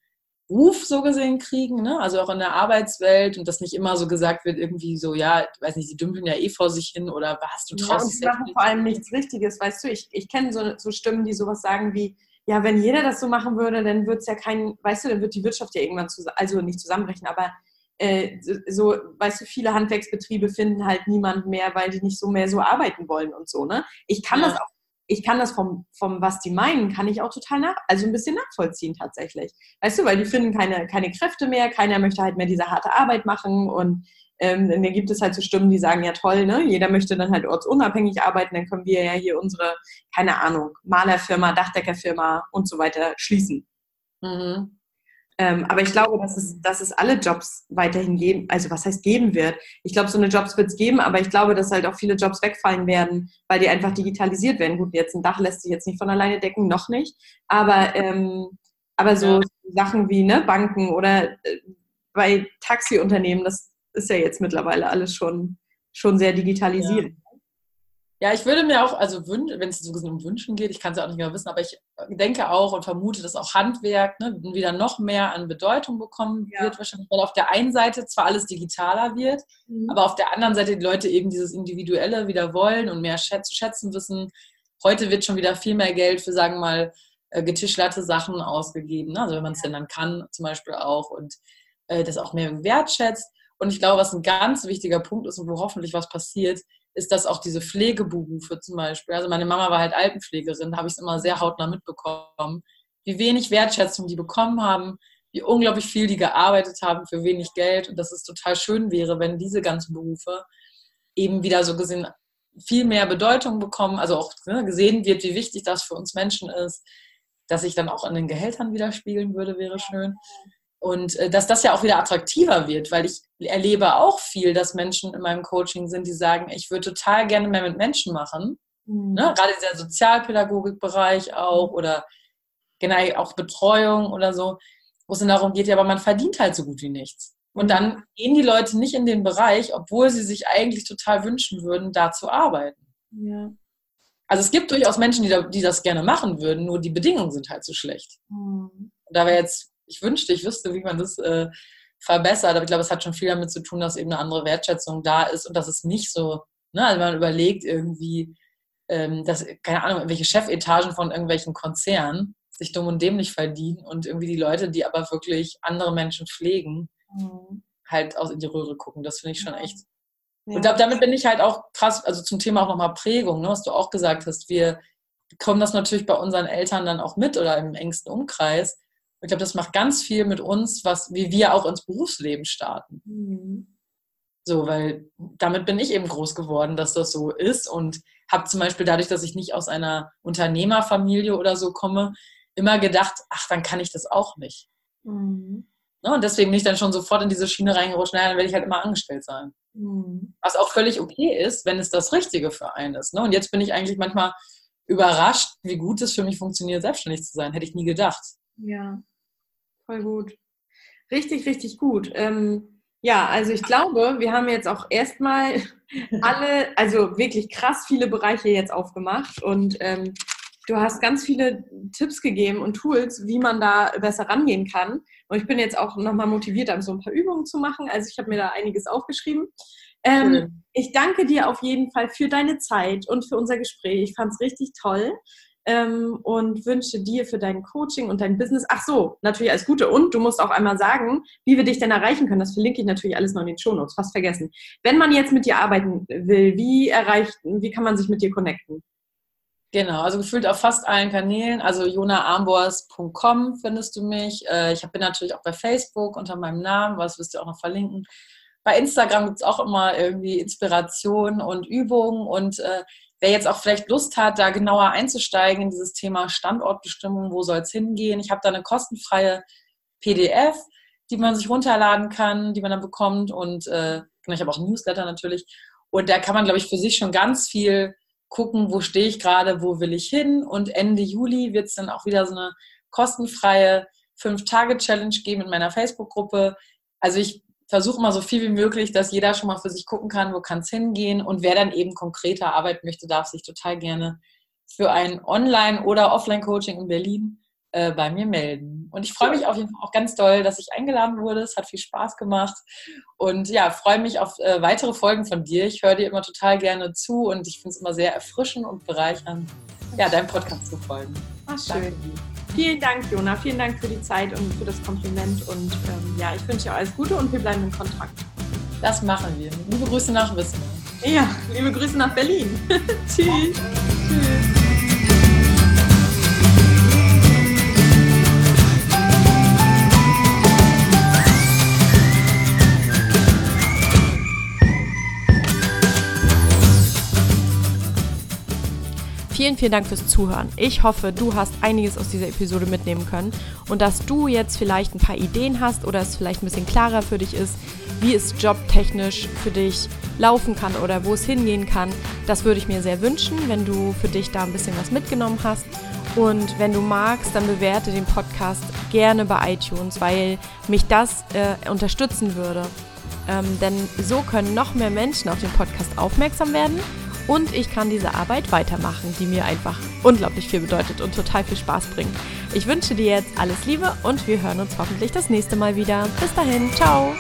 Ruf so gesehen kriegen, ne? also auch in der Arbeitswelt und dass nicht immer so gesagt wird, irgendwie so, ja, weiß nicht, sie dümpeln ja eh vor sich hin oder was, du traust dich ja, machen vor allem nichts Richtiges, weißt du, ich, ich kenne so, so Stimmen, die sowas sagen wie, ja, wenn jeder das so machen würde, dann wird es ja kein, weißt du, dann wird die Wirtschaft ja irgendwann, zusammen, also nicht zusammenbrechen, aber äh, so, weißt du, viele Handwerksbetriebe finden halt niemand mehr, weil die nicht so mehr so arbeiten wollen und so, ne? Ich kann ja. das auch ich kann das vom, vom, was die meinen, kann ich auch total nach, also ein bisschen nachvollziehen tatsächlich. Weißt du, weil die finden keine, keine Kräfte mehr, keiner möchte halt mehr diese harte Arbeit machen und ähm, dann gibt es halt so Stimmen, die sagen, ja toll, ne? jeder möchte dann halt ortsunabhängig arbeiten, dann können wir ja hier unsere, keine Ahnung, Malerfirma, Dachdeckerfirma und so weiter schließen. Mhm. Ähm, aber ich glaube, dass es, dass es alle Jobs weiterhin geben, also was heißt geben wird. Ich glaube, so eine Jobs wird es geben, aber ich glaube, dass halt auch viele Jobs wegfallen werden, weil die einfach digitalisiert werden. Gut, jetzt ein Dach lässt sich jetzt nicht von alleine decken, noch nicht. Aber, ähm, aber so ja. Sachen wie ne, Banken oder äh, bei Taxiunternehmen, das ist ja jetzt mittlerweile alles schon, schon sehr digitalisiert. Ja. Ja, ich würde mir auch, also wenn es so um Wünschen geht, ich kann es ja auch nicht mehr wissen, aber ich denke auch und vermute, dass auch Handwerk ne, wieder noch mehr an Bedeutung bekommen ja. wird, wahrscheinlich, weil auf der einen Seite zwar alles digitaler wird, mhm. aber auf der anderen Seite die Leute eben dieses Individuelle wieder wollen und mehr zu schätzen wissen. Heute wird schon wieder viel mehr Geld für, sagen wir mal, äh, getischlerte Sachen ausgegeben. Ne? Also wenn man es denn dann kann, zum Beispiel auch und äh, das auch mehr wertschätzt. Und ich glaube, was ein ganz wichtiger Punkt ist und wo hoffentlich was passiert, ist das auch diese Pflegeberufe zum Beispiel. Also meine Mama war halt Altenpflegerin, da habe ich es immer sehr hautnah mitbekommen, wie wenig Wertschätzung die bekommen haben, wie unglaublich viel die gearbeitet haben für wenig Geld und dass es total schön wäre, wenn diese ganzen Berufe eben wieder so gesehen viel mehr Bedeutung bekommen, also auch ne, gesehen wird, wie wichtig das für uns Menschen ist, dass sich dann auch an den Gehältern widerspiegeln würde, wäre schön. Und äh, dass das ja auch wieder attraktiver wird, weil ich erlebe auch viel, dass Menschen in meinem Coaching sind, die sagen, ich würde total gerne mehr mit Menschen machen. Mhm. Ne? Gerade dieser Sozialpädagogikbereich auch oder generell auch Betreuung oder so, wo es dann darum geht, ja, aber man verdient halt so gut wie nichts. Und dann gehen die Leute nicht in den Bereich, obwohl sie sich eigentlich total wünschen würden, da zu arbeiten. Ja. Also es gibt durchaus Menschen, die, da, die das gerne machen würden, nur die Bedingungen sind halt so schlecht. Mhm. Da wäre jetzt ich wünschte, ich wüsste, wie man das äh, verbessert. Aber ich glaube, es hat schon viel damit zu tun, dass eben eine andere Wertschätzung da ist und dass es nicht so, ne, also man überlegt irgendwie, ähm, dass, keine Ahnung, irgendwelche Chefetagen von irgendwelchen Konzernen sich dumm und dämlich verdienen und irgendwie die Leute, die aber wirklich andere Menschen pflegen, mhm. halt aus in die Röhre gucken. Das finde ich schon echt. Ja. Und glaub, damit bin ich halt auch krass, also zum Thema auch nochmal Prägung, ne, was du auch gesagt hast. Wir bekommen das natürlich bei unseren Eltern dann auch mit oder im engsten Umkreis ich glaube, das macht ganz viel mit uns, was, wie wir auch ins Berufsleben starten. Mhm. So, weil damit bin ich eben groß geworden, dass das so ist und habe zum Beispiel dadurch, dass ich nicht aus einer Unternehmerfamilie oder so komme, immer gedacht, ach, dann kann ich das auch nicht. Mhm. Ne, und deswegen bin ich dann schon sofort in diese Schiene reingerutscht, naja, dann werde ich halt immer angestellt sein. Mhm. Was auch völlig okay ist, wenn es das Richtige für einen ist. Ne? Und jetzt bin ich eigentlich manchmal überrascht, wie gut es für mich funktioniert, selbstständig zu sein. Hätte ich nie gedacht. Ja, voll gut. Richtig, richtig gut. Ähm, ja, also ich glaube, wir haben jetzt auch erstmal alle, also wirklich krass viele Bereiche jetzt aufgemacht und ähm, du hast ganz viele Tipps gegeben und Tools, wie man da besser rangehen kann. Und ich bin jetzt auch nochmal motiviert, so ein paar Übungen zu machen. Also ich habe mir da einiges aufgeschrieben. Ähm, ich danke dir auf jeden Fall für deine Zeit und für unser Gespräch. Ich fand es richtig toll ähm, und wünsche dir für dein Coaching und dein Business, ach so, natürlich alles Gute. Und du musst auch einmal sagen, wie wir dich denn erreichen können. Das verlinke ich natürlich alles noch in den Shownotes, fast vergessen. Wenn man jetzt mit dir arbeiten will, wie erreicht, wie kann man sich mit dir connecten? Genau, also gefühlt auf fast allen Kanälen. Also jonaarmbors.com findest du mich. Äh, ich bin natürlich auch bei Facebook unter meinem Namen, was wirst du auch noch verlinken. Bei Instagram gibt es auch immer irgendwie Inspiration und Übungen und äh, wer jetzt auch vielleicht Lust hat, da genauer einzusteigen in dieses Thema Standortbestimmung, wo soll es hingehen, ich habe da eine kostenfreie PDF, die man sich runterladen kann, die man dann bekommt und äh, genau, ich habe auch ein Newsletter natürlich. Und da kann man, glaube ich, für sich schon ganz viel gucken, wo stehe ich gerade, wo will ich hin? Und Ende Juli wird es dann auch wieder so eine kostenfreie Fünf-Tage-Challenge geben in meiner Facebook-Gruppe. Also ich versuche mal so viel wie möglich, dass jeder schon mal für sich gucken kann, wo kann es hingehen und wer dann eben konkreter arbeiten möchte, darf sich total gerne für ein Online- oder Offline-Coaching in Berlin äh, bei mir melden. Und ich freue mich auf jeden Fall auch ganz doll, dass ich eingeladen wurde. Es hat viel Spaß gemacht. Und ja, freue mich auf äh, weitere Folgen von dir. Ich höre dir immer total gerne zu und ich finde es immer sehr erfrischend und bereichernd, ja, deinem Podcast zu folgen. Ach, schön. Vielen Dank, Jona. Vielen Dank für die Zeit und für das Kompliment. Und ähm, ja, ich wünsche dir alles Gute und wir bleiben in Kontakt. Das machen wir. Liebe Grüße nach Wissen. Ja, liebe Grüße nach Berlin. Tschüss. Tschüss. Vielen, vielen Dank fürs Zuhören. Ich hoffe, du hast einiges aus dieser Episode mitnehmen können und dass du jetzt vielleicht ein paar Ideen hast oder es vielleicht ein bisschen klarer für dich ist, wie es jobtechnisch für dich laufen kann oder wo es hingehen kann. Das würde ich mir sehr wünschen, wenn du für dich da ein bisschen was mitgenommen hast. Und wenn du magst, dann bewerte den Podcast gerne bei iTunes, weil mich das äh, unterstützen würde. Ähm, denn so können noch mehr Menschen auf den Podcast aufmerksam werden und ich kann diese Arbeit weitermachen, die mir einfach unglaublich viel bedeutet und total viel Spaß bringt. Ich wünsche dir jetzt alles Liebe und wir hören uns hoffentlich das nächste Mal wieder. Bis dahin, ciao!